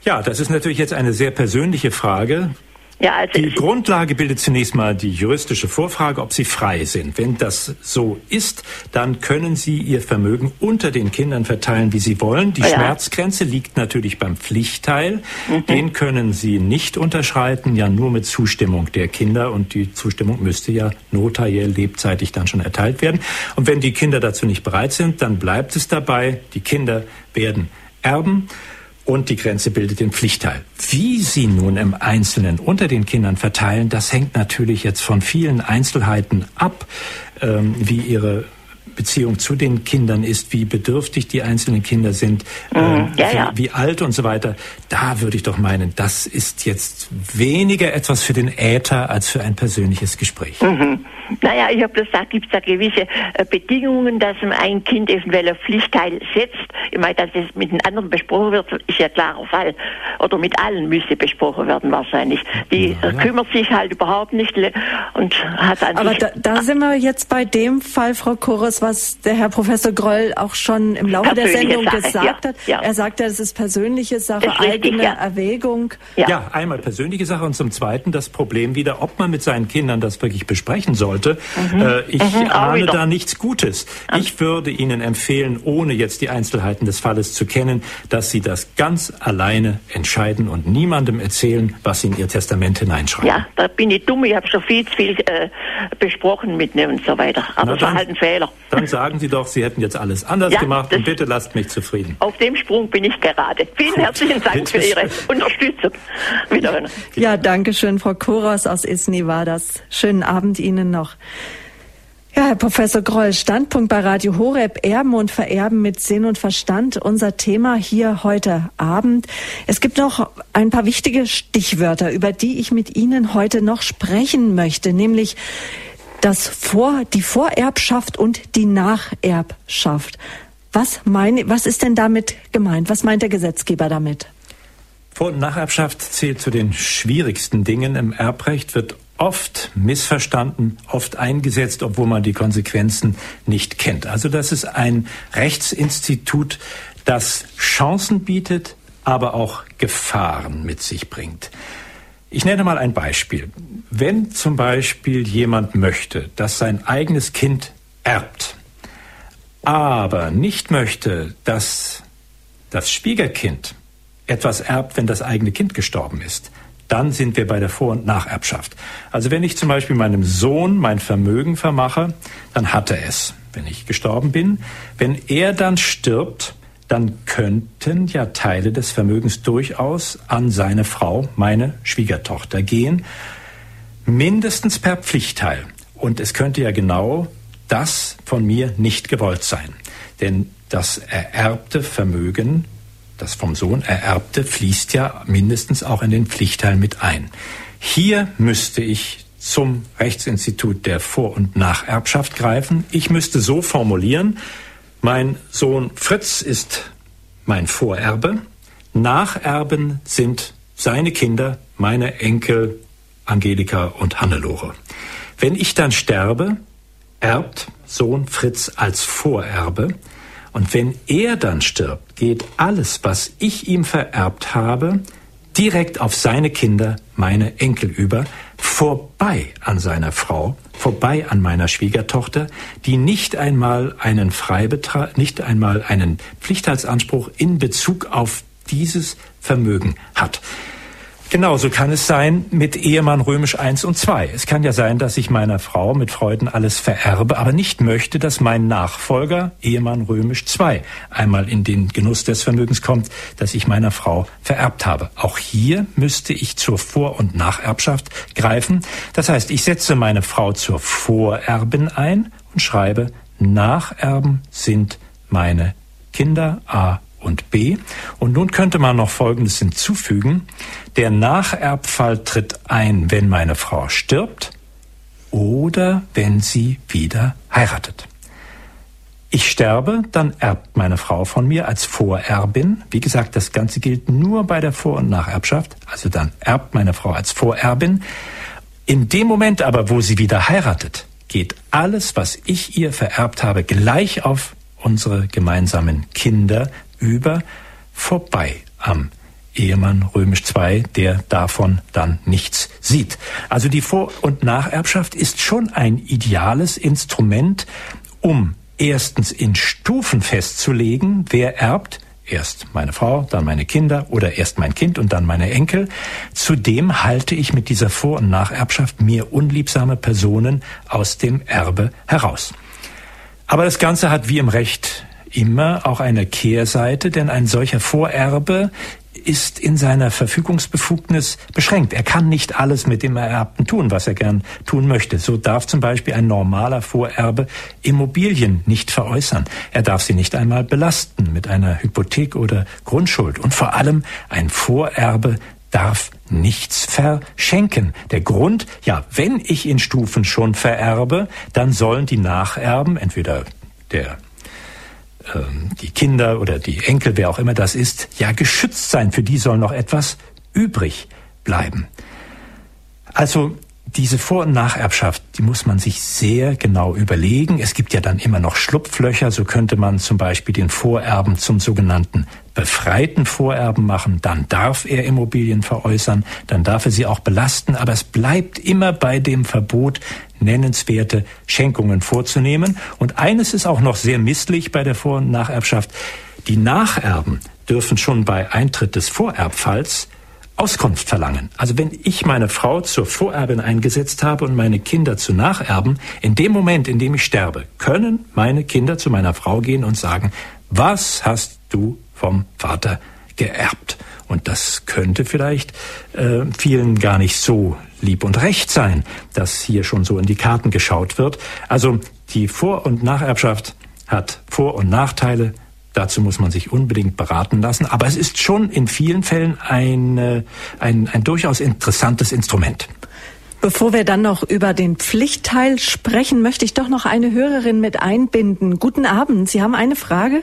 Ja, das ist natürlich jetzt eine sehr persönliche Frage. Ja, also Die Grundlage bildet zunächst mal die juristische Vorfrage, ob Sie frei sind. Wenn das so ist, dann können Sie Ihr Vermögen unter den Kindern verteilen, wie Sie wollen. Die Ja. Schmerzgrenze liegt natürlich beim Pflichtteil. Den können Sie nicht unterschreiten, ja nur mit Zustimmung der Kinder. Und die Zustimmung müsste ja notariell lebzeitig dann schon erteilt werden. Und wenn die Kinder dazu nicht bereit sind, dann bleibt es dabei, die Kinder werden erben. Und die Grenze bildet den Pflichtteil. Wie sie nun im Einzelnen unter den Kindern verteilen, das hängt natürlich jetzt von vielen Einzelheiten ab, ähm, wie ihre Beziehung zu den Kindern ist, wie bedürftig die einzelnen Kinder sind, Mhm. äh, Ja, wie, ja. wie alt und so weiter, da würde ich doch meinen, das ist jetzt weniger etwas für den Äther als für ein persönliches Gespräch. Mhm. Naja, ich habe gesagt, gibt es da gewisse äh, Bedingungen, dass ein Kind eventuell auf Pflichtteil setzt. Ich meine, dass es mit den anderen besprochen wird, ist ja klarer Fall. Oder mit allen müsste besprochen werden wahrscheinlich. Die äh, kümmert sich halt überhaupt nicht und hat an Aber sich da, da sind wir jetzt bei dem Fall, Frau Chorus, was der Herr Professor Groll auch schon im Laufe der Sendung Sache, gesagt ja, hat. ja. Er sagt ja, es ist persönliche Sache, Ist richtig, eigene ja. Erwägung. Ja. einmal persönliche Sache und zum Zweiten das Problem wieder, ob man mit seinen Kindern das wirklich besprechen sollte. Mhm. Äh, ich Mhm, ahne da nichts Gutes. Ich würde Ihnen empfehlen, ohne jetzt die Einzelheiten des Falles zu kennen, dass Sie das ganz alleine entscheiden und niemandem erzählen, was Sie in Ihr Testament hineinschreiben. Ja, da bin ich dumm, ich habe schon viel zu viel äh, besprochen mit mir und so weiter. Aber Na es war dann- halt ein Fehler. Dann sagen Sie doch, Sie hätten jetzt alles anders Ja, gemacht und bitte lasst mich zufrieden. Auf dem Sprung bin ich gerade. Vielen (laughs) herzlichen Dank für Ihre Unterstützung. Wiederhören. Ja, danke schön, Frau Koros aus Isny war das. Schönen Abend Ihnen noch. Ja, Herr Professor Groll, Standpunkt bei Radio Horeb, Erben und Vererben mit Sinn und Verstand, unser Thema hier heute Abend. Es gibt noch ein paar wichtige Stichwörter, über die ich mit Ihnen heute noch sprechen möchte, nämlich das Vor, die Vorerbschaft und die Nacherbschaft. Was meine, was ist denn damit gemeint? Was meint der Gesetzgeber damit? Vor- und Nacherbschaft zählt zu den schwierigsten Dingen im Erbrecht, wird oft missverstanden, oft eingesetzt, obwohl man die Konsequenzen nicht kennt. Also das ist ein Rechtsinstitut, das Chancen bietet, aber auch Gefahren mit sich bringt. Ich nenne mal ein Beispiel. Wenn zum Beispiel jemand möchte, dass sein eigenes Kind erbt, aber nicht möchte, dass das Schwiegerkind etwas erbt, wenn das eigene Kind gestorben ist, dann sind wir bei der Vor- und Nacherbschaft. Also wenn ich zum Beispiel meinem Sohn mein Vermögen vermache, dann hat er es, wenn ich gestorben bin. Wenn er dann stirbt, dann könnten ja Teile des Vermögens durchaus an seine Frau, meine Schwiegertochter, gehen, mindestens per Pflichtteil. Und es könnte ja genau das von mir nicht gewollt sein. Denn das ererbte Vermögen, das vom Sohn ererbte, fließt ja mindestens auch in den Pflichtteil mit ein. Hier müsste ich zum Rechtsinstitut der Vor- und Nacherbschaft greifen. Ich müsste so formulieren, mein Sohn Fritz ist mein Vorerbe, Nacherben sind seine Kinder, meine Enkel Angelika und Hannelore. Wenn ich dann sterbe, erbt Sohn Fritz als Vorerbe. Und wenn er dann stirbt, geht alles, was ich ihm vererbt habe, direkt auf seine Kinder, meine Enkel über, vorbei an seiner Frau, vorbei an meiner Schwiegertochter, die nicht einmal einen Freibetrag, nicht einmal einen Pflichtheitsanspruch in Bezug auf dieses Vermögen hat. Genauso kann es sein mit Ehemann römisch 1 und 2. Es kann ja sein, dass ich meiner Frau mit Freuden alles vererbe, aber nicht möchte, dass mein Nachfolger, Ehemann römisch 2, einmal in den Genuss des Vermögens kommt, das ich meiner Frau vererbt habe. Auch hier müsste ich zur Vor- und Nacherbschaft greifen. Das heißt, ich setze meine Frau zur Vorerbin ein und schreibe, Nacherben sind meine Kinder A und B. Und nun könnte man noch Folgendes hinzufügen. Der Nacherbfall tritt ein, wenn meine Frau stirbt oder wenn sie wieder heiratet. Ich sterbe, dann erbt meine Frau von mir als Vorerbin. Wie gesagt, das Ganze gilt nur bei der Vor- und Nacherbschaft. Also dann erbt meine Frau als Vorerbin. In dem Moment aber, wo sie wieder heiratet, geht alles, was ich ihr vererbt habe, gleich auf unsere gemeinsamen Kinder über, vorbei am Ehemann römisch 2, der davon dann nichts sieht. Also die Vor- und Nacherbschaft ist schon ein ideales Instrument, um erstens in Stufen festzulegen, wer erbt, erst meine Frau, dann meine Kinder oder erst mein Kind und dann meine Enkel. Zudem halte ich mit dieser Vor- und Nacherbschaft mir unliebsame Personen aus dem Erbe heraus. Aber das Ganze hat wie im Recht immer auch eine Kehrseite, denn ein solcher Vorerbe ist in seiner Verfügungsbefugnis beschränkt. Er kann nicht alles mit dem Ererbten tun, was er gern tun möchte. So darf zum Beispiel ein normaler Vorerbe Immobilien nicht veräußern. Er darf sie nicht einmal belasten mit einer Hypothek oder Grundschuld. Und vor allem ein Vorerbe darf nichts verschenken. Der Grund, ja, wenn ich in Stufen schon vererbe, dann sollen die Nacherben, entweder der die Kinder oder die Enkel, wer auch immer das ist, ja geschützt sein. Für die soll noch etwas übrig bleiben. Also diese Vor- und Nacherbschaft, die muss man sich sehr genau überlegen. Es gibt ja dann immer noch Schlupflöcher. So könnte man zum Beispiel den Vorerben zum sogenannten befreiten Vorerben machen. Dann darf er Immobilien veräußern. Dann darf er sie auch belasten. Aber es bleibt immer bei dem Verbot, nennenswerte Schenkungen vorzunehmen. Und eines ist auch noch sehr misslich bei der Vor- und Nacherbschaft. Die Nacherben dürfen schon bei Eintritt des Vorerbfalls Auskunft verlangen. Also wenn ich meine Frau zur Vorerbin eingesetzt habe und meine Kinder zu Nacherben, in dem Moment, in dem ich sterbe, können meine Kinder zu meiner Frau gehen und sagen, was hast du vom Vater geerbt? Und das könnte vielleicht äh, vielen gar nicht so lieb und recht sein, dass hier schon so in die Karten geschaut wird. Also die Vor- und Nacherbschaft hat Vor- und Nachteile, Dazu muss man sich unbedingt beraten lassen. Aber es ist schon in vielen Fällen ein, äh, ein, ein durchaus interessantes Instrument. Bevor wir dann noch über den Pflichtteil sprechen, möchte ich doch noch eine Hörerin mit einbinden. Guten Abend. Sie haben eine Frage?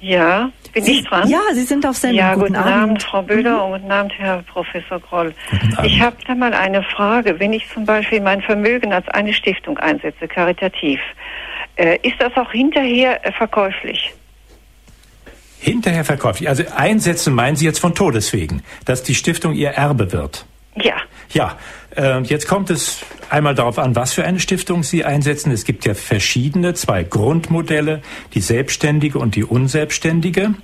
Ja, bin Sie, ich dran? Ja, Sie sind auf Sendung. Ja, guten, guten, Abend. Abend. Frau Böder mhm. und guten Abend, Herr Professor Groll. Ich habe da mal eine Frage. Wenn ich zum Beispiel mein Vermögen als eine Stiftung einsetze, karitativ, äh, ist das auch hinterher äh, verkäuflich? Hinterher verkäuflich. Also einsetzen meinen Sie jetzt von Todeswegen, dass die Stiftung ihr Erbe wird? Ja. Ja, äh, jetzt kommt es einmal darauf an, was für eine Stiftung Sie einsetzen. Es gibt ja verschiedene, zwei Grundmodelle, die selbstständige und die unselbstständige.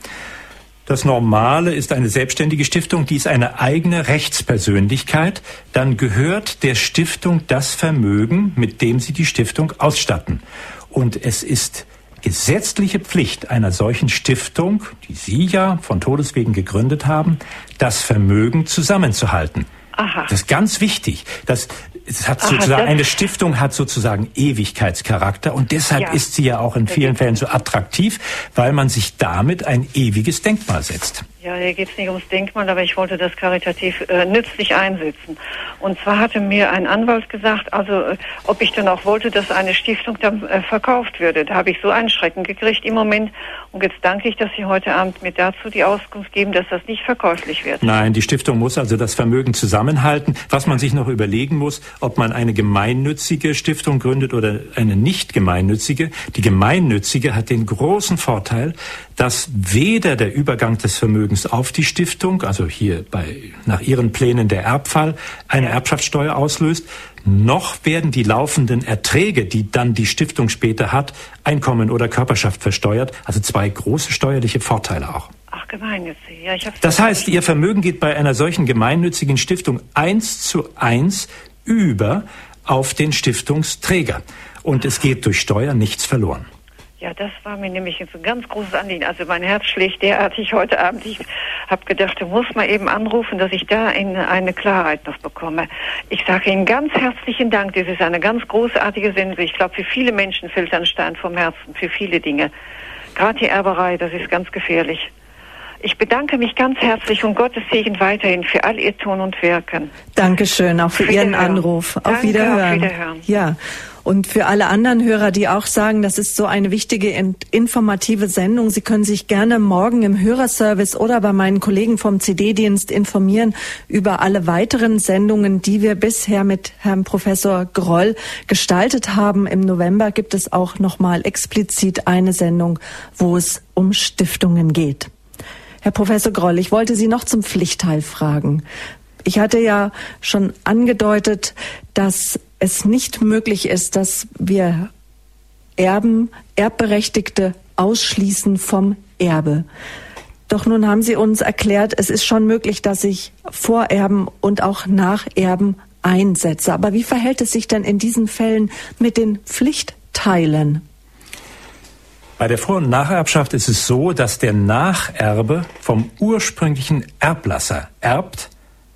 Das Normale ist eine selbstständige Stiftung, die ist eine eigene Rechtspersönlichkeit. Dann gehört der Stiftung das Vermögen, mit dem Sie die Stiftung ausstatten. Und es ist gesetzliche Pflicht einer solchen Stiftung, die Sie ja von Todeswegen gegründet haben, das Vermögen zusammenzuhalten. Aha. Das ist ganz wichtig. Das, es hat Aha, sozusagen, das- eine Stiftung hat sozusagen Ewigkeitscharakter und deshalb Ja. ist sie ja auch in vielen Fällen so attraktiv, weil man sich damit ein ewiges Denkmal setzt. Ja, hier geht es nicht ums Denkmal, aber ich wollte das karitativ äh, nützlich einsetzen. Und zwar hatte mir ein Anwalt gesagt, also äh, ob ich dann auch wollte, dass eine Stiftung dann äh, verkauft würde. Da habe ich so einen Schrecken gekriegt im Moment. Und jetzt danke ich, dass Sie heute Abend mir dazu die Auskunft geben, dass das nicht verkäuflich wird. Nein, die Stiftung muss also das Vermögen zusammenhalten. Was man sich noch überlegen muss, ob man eine gemeinnützige Stiftung gründet oder eine nicht gemeinnützige. Die gemeinnützige hat den großen Vorteil, dass weder der Übergang des Vermögens auf die Stiftung, also hier bei, nach ihren Plänen der Erbfall, eine Erbschaftssteuer auslöst, noch werden die laufenden Erträge, die dann die Stiftung später hat, Einkommen oder Körperschaft versteuert. Also zwei große steuerliche Vorteile auch. Ach, gemeinnützig. Ja, ich Das heißt, Ihr Vermögen geht bei einer solchen gemeinnützigen Stiftung eins zu eins über auf den Stiftungsträger. Und es geht durch Steuer nichts verloren. Ja, das war mir nämlich ein ganz großes Anliegen. Also mein Herz schlägt derartig heute Abend. Ich habe gedacht, du musst mal eben anrufen, dass ich da in eine Klarheit noch bekomme. Ich sage Ihnen ganz herzlichen Dank. Das ist eine ganz großartige Sendung. Ich glaube, für viele Menschen fällt ein Stein vom Herzen, für viele Dinge. Gerade die Erberei, das ist ganz gefährlich. Ich bedanke mich ganz herzlich und Gottes Segen weiterhin für all Ihr Tun und Wirken. Dankeschön auch für Auf Ihren. Anruf. Auf Danke, auf Wiederhören. Wiederhören. Ja. Und für alle anderen Hörer, die auch sagen, das ist so eine wichtige in- informative Sendung, Sie können sich gerne morgen im Hörerservice oder bei meinen Kollegen vom CD-Dienst informieren über alle weiteren Sendungen, die wir bisher mit Herrn Professor Groll gestaltet haben. Im November gibt es auch nochmal explizit eine Sendung, wo es um Stiftungen geht. Herr Professor Groll, ich wollte Sie noch zum Pflichtteil fragen. Ich hatte ja schon angedeutet, dass es nicht möglich ist, dass wir Erben, Erbberechtigte ausschließen vom Erbe. Doch nun haben Sie uns erklärt, es ist schon möglich, dass ich Vorerben und auch Nacherben einsetze. Aber wie verhält es sich denn in diesen Fällen mit den Pflichtteilen? Bei der Vor- und Nacherbschaft ist es so, dass der Nacherbe vom ursprünglichen Erblasser erbt,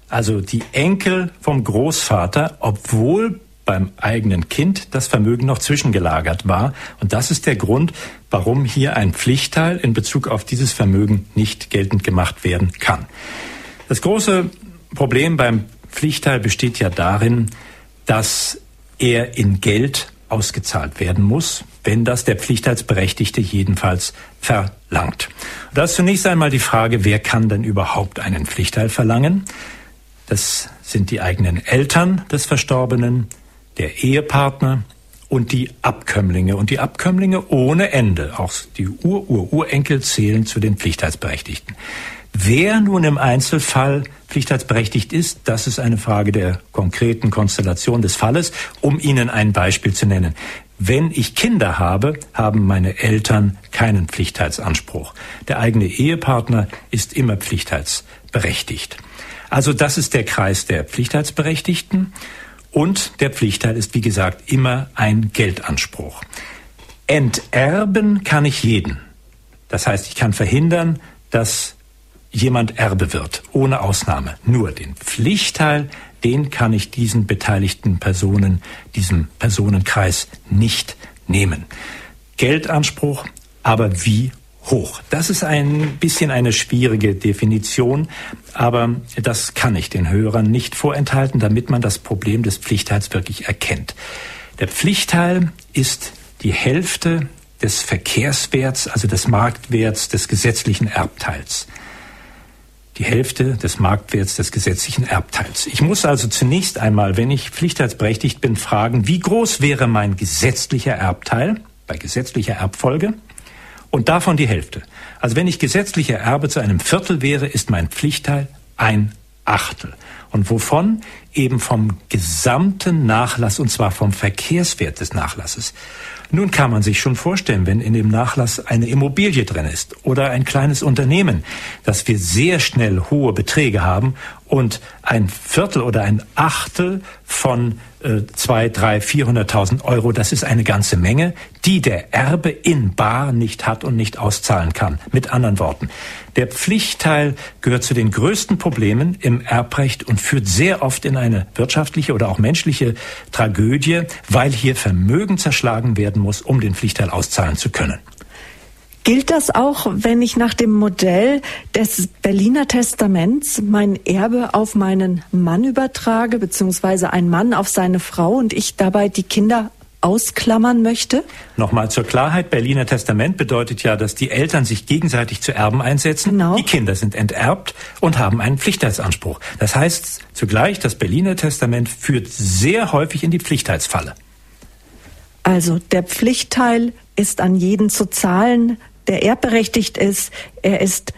also die Enkel vom Großvater, obwohl beim eigenen Kind das Vermögen noch zwischengelagert war. Und das ist der Grund, warum hier ein Pflichtteil in Bezug auf dieses Vermögen nicht geltend gemacht werden kann. Das große Problem beim Pflichtteil besteht ja darin, dass er in Geld ausgezahlt werden muss, wenn das der Pflichtteilsberechtigte jedenfalls verlangt. Da ist zunächst einmal die Frage, wer kann denn überhaupt einen Pflichtteil verlangen? Das sind die eigenen Eltern des Verstorbenen, der Ehepartner und die Abkömmlinge. Und die Abkömmlinge ohne Ende, auch die Ur-Ur-Urenkel zählen zu den Pflichtheitsberechtigten. Wer nun im Einzelfall pflichtheitsberechtigt ist, das ist eine Frage der konkreten Konstellation des Falles. Um Ihnen ein Beispiel zu nennen. Wenn ich Kinder habe, haben meine Eltern keinen Pflichtheitsanspruch. Der eigene Ehepartner ist immer pflichtheitsberechtigt. Also das ist der Kreis der Pflichtheitsberechtigten. Und der Pflichtteil ist, wie gesagt, immer ein Geldanspruch. Enterben kann ich jeden. Das heißt, ich kann verhindern, dass jemand Erbe wird, ohne Ausnahme. Nur den Pflichtteil, den kann ich diesen beteiligten Personen, diesem Personenkreis nicht nehmen. Geldanspruch, aber wie hoch? Das ist ein bisschen eine schwierige Definition, aber das kann ich den Hörern nicht vorenthalten, damit man das Problem des Pflichtteils wirklich erkennt. Der Pflichtteil ist die Hälfte des Verkehrswerts, also des Marktwerts des gesetzlichen Erbteils die Hälfte des Marktwerts des gesetzlichen Erbteils. Ich muss also zunächst einmal, wenn ich pflichtheitsberechtigt bin, fragen, wie groß wäre mein gesetzlicher Erbteil bei gesetzlicher Erbfolge und davon die Hälfte. Also wenn ich gesetzlicher Erbe zu einem Viertel wäre, ist mein Pflichtteil ein Achtel. Und wovon? Eben vom gesamten Nachlass und zwar vom Verkehrswert des Nachlasses. Nun kann man sich schon vorstellen, wenn in dem Nachlass eine Immobilie drin ist oder ein kleines Unternehmen, dass wir sehr schnell hohe Beträge haben und ein Viertel oder ein Achtel von äh, zwei, drei, vierhunderttausend Euro, das ist eine ganze Menge, die der Erbe in Bar nicht hat und nicht auszahlen kann. Mit anderen Worten, der Pflichtteil gehört zu den größten Problemen im Erbrecht und führt sehr oft in eine wirtschaftliche oder auch menschliche Tragödie, weil hier Vermögen zerschlagen werden muss, um den Pflichtteil auszahlen zu können. Gilt das auch, wenn ich nach dem Modell des Berliner Testaments mein Erbe auf meinen Mann übertrage, beziehungsweise ein Mann auf seine Frau und ich dabei die Kinder ausklammern möchte? Nochmal zur Klarheit, Berliner Testament bedeutet ja, dass die Eltern sich gegenseitig zu Erben einsetzen. Genau. Die Kinder sind enterbt und haben einen Pflichtheitsanspruch. Das heißt zugleich, das Berliner Testament führt sehr häufig in die Pflichtheitsfalle. Also der Pflichtteil ist an jeden zu zahlen, der erbberechtigt ist. Er ist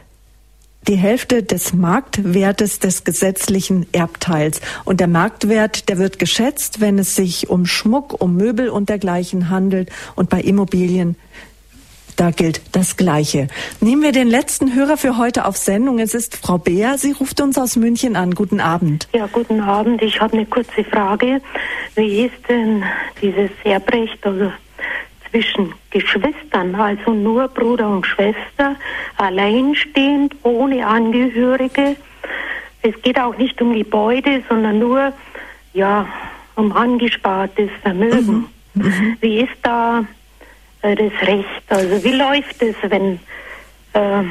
die Hälfte des Marktwertes des gesetzlichen Erbteils. Und der Marktwert, der wird geschätzt, wenn es sich um Schmuck, um Möbel und dergleichen handelt. Und bei Immobilien, da gilt das Gleiche. Nehmen wir den letzten Hörer für heute auf Sendung. Es ist Frau Beer. Sie ruft uns aus München an. Guten Abend. Ja, guten Abend. Ich habe eine kurze Frage. Wie ist denn dieses Erbrecht, also zwischen Geschwistern, also nur Bruder und Schwester, alleinstehend, ohne Angehörige. Es geht auch nicht um Gebäude, sondern nur ja, um angespartes Vermögen. Mhm. Mhm. Wie ist da äh, das Recht? Also wie läuft es, wenn äh,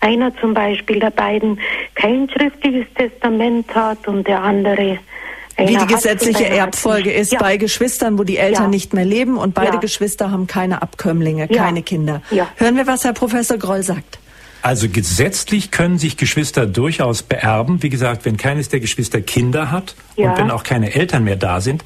einer zum Beispiel der beiden kein schriftliches Testament hat und der andere wie die gesetzliche Erbfolge ist ja. bei Geschwistern, wo die Eltern ja. nicht mehr leben und beide ja. Geschwister haben keine Abkömmlinge, keine Kinder. Hören wir, was Herr Professor Groll sagt. Also gesetzlich können sich Geschwister durchaus beerben. Wie gesagt, wenn keines der Geschwister Kinder hat und wenn auch keine Eltern mehr da sind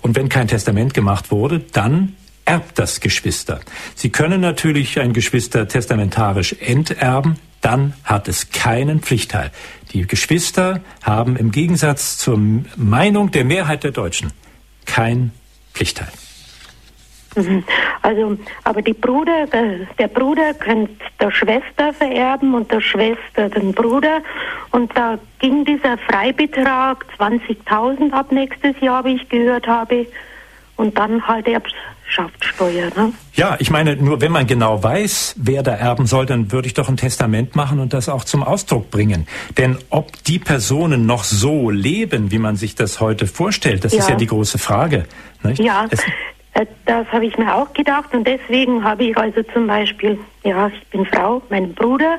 und wenn kein Testament gemacht wurde, dann erbt das Geschwister. Sie können natürlich ein Geschwister testamentarisch enterben, dann hat es keinen Pflichtteil. Die Geschwister haben im Gegensatz zur Meinung der Mehrheit der Deutschen kein Pflichtteil. Mhm. Also, aber Bruder, der, der Bruder könnte der Schwester vererben und der Schwester den Bruder. Und da ging dieser Freibetrag 20.000 ab nächstes Jahr, wie ich gehört habe. Und dann halt Erbschaftssteuer. Ne? Ja, ich meine, nur wenn man genau weiß, wer da erben soll, dann würde ich doch ein Testament machen und das auch zum Ausdruck bringen. Denn ob die Personen noch so leben, wie man sich das heute vorstellt, das Ja. ist ja die große Frage. Nicht? Ja, Es, äh, das habe ich mir auch gedacht und deswegen habe ich also zum Beispiel, ja, ich bin Frau, mein Bruder,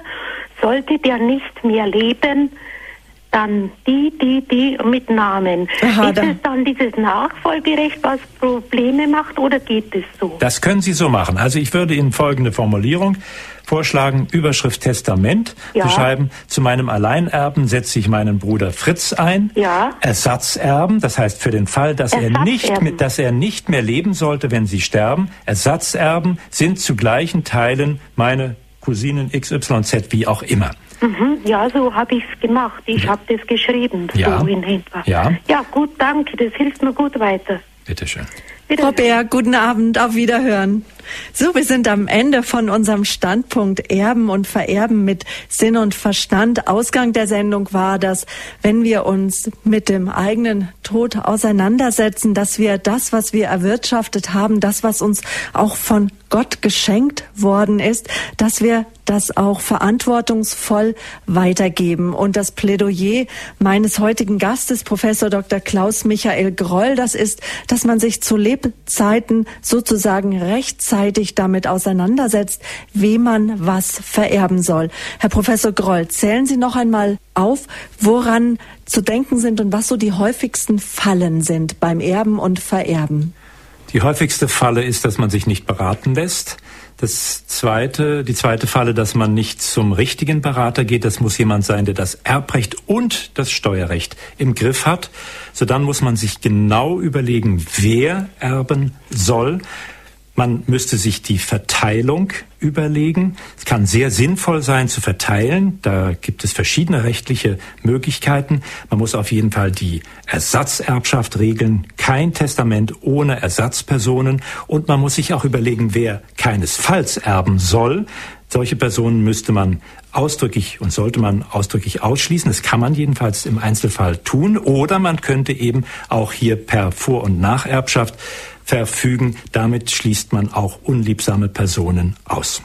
sollte der nicht mehr leben, dann die, die, die mit Namen. Aha, ist es dann dieses Nachfolgerecht, was Probleme macht oder geht es so? das können Sie so machen. Also ich würde Ihnen folgende Formulierung vorschlagen, Überschrift Testament. Ja. Schreiben, zu meinem Alleinerben setze ich meinen Bruder Fritz ein. Ja. Ersatzerben, das heißt für den Fall, dass er nicht, mit, dass er nicht mehr leben sollte, wenn Sie sterben. Ersatzerben sind zu gleichen Teilen meine Cousinen XYZ, wie auch immer. Mhm, ja, so habe ich es gemacht. Ich habe das geschrieben, Ja. so in etwa. Ja. Ja, gut, danke. Das hilft mir gut weiter. Bitteschön. Frau Bär, guten Abend, auf Wiederhören. So, wir sind am Ende von unserem Standpunkt Erben und Vererben mit Sinn und Verstand. Ausgang der Sendung war, dass wenn wir uns mit dem eigenen Tod auseinandersetzen, dass wir das, was wir erwirtschaftet haben, das, was uns auch von Gott geschenkt worden ist, dass wir das auch verantwortungsvoll weitergeben. Und das Plädoyer meines heutigen Gastes, Professor Dr. Klaus Michael Groll, das ist, dass man sich zu Lebzeiten sozusagen rechtzeitig damit auseinandersetzt, wem man was vererben soll. Herr Professor Groll, zählen Sie noch einmal auf, woran zu denken sind und was so die häufigsten Fallen sind beim Erben und Vererben. Die häufigste Falle ist, dass man sich nicht beraten lässt. Das zweite, die zweite Falle, dass man nicht zum richtigen Berater geht. Das muss jemand sein, der das Erbrecht und das Steuerrecht im Griff hat. So dann muss man sich genau überlegen, wer erben soll. Man müsste sich die Verteilung überlegen. Es kann sehr sinnvoll sein zu verteilen. Da gibt es verschiedene rechtliche Möglichkeiten. Man muss auf jeden Fall die Ersatzerbschaft regeln. Kein Testament ohne Ersatzpersonen. Und man muss sich auch überlegen, wer keinesfalls erben soll. Solche Personen müsste man ausdrücklich und sollte man ausdrücklich ausschließen. Das kann man jedenfalls im Einzelfall tun. Oder man könnte eben auch hier per Vor- und Nacherbschaft verfügen. Damit schließt man auch unliebsame Personen aus.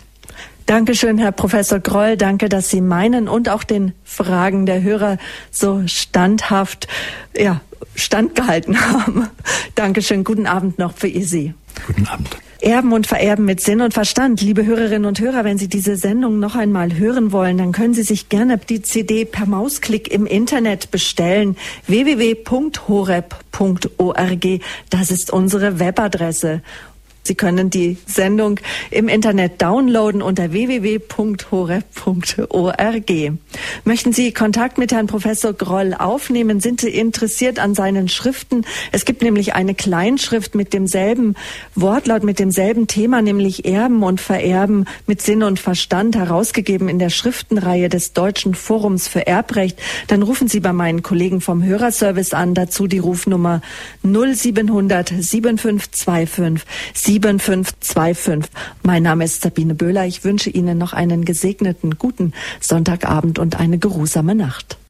Dankeschön, Herr Professor Groll. Danke, dass Sie meinen und auch den Fragen der Hörer so standhaft, ja, standgehalten (laughs) haben. Dankeschön. Guten Abend noch für Sie. Guten Abend. Erben und Vererben mit Sinn und Verstand. Liebe Hörerinnen und Hörer, wenn Sie diese Sendung noch einmal hören wollen, dann können Sie sich gerne die CD per Mausklick im Internet bestellen. www.horeb.org. Das ist unsere Webadresse. Sie können die Sendung im Internet downloaden unter www.horeb.org. Möchten Sie Kontakt mit Herrn Professor Groll aufnehmen? Sind Sie interessiert an seinen Schriften? Es gibt nämlich eine Kleinschrift mit demselben Wortlaut, mit demselben Thema, nämlich Erben und Vererben mit Sinn und Verstand, herausgegeben in der Schriftenreihe des Deutschen Forums für Erbrecht. Dann rufen Sie bei meinen Kollegen vom Hörerservice an. Dazu die Rufnummer 0700 7525 7525. Mein Name ist Sabine Böhler. Ich wünsche Ihnen noch einen gesegneten, guten Sonntagabend und eine geruhsame Nacht.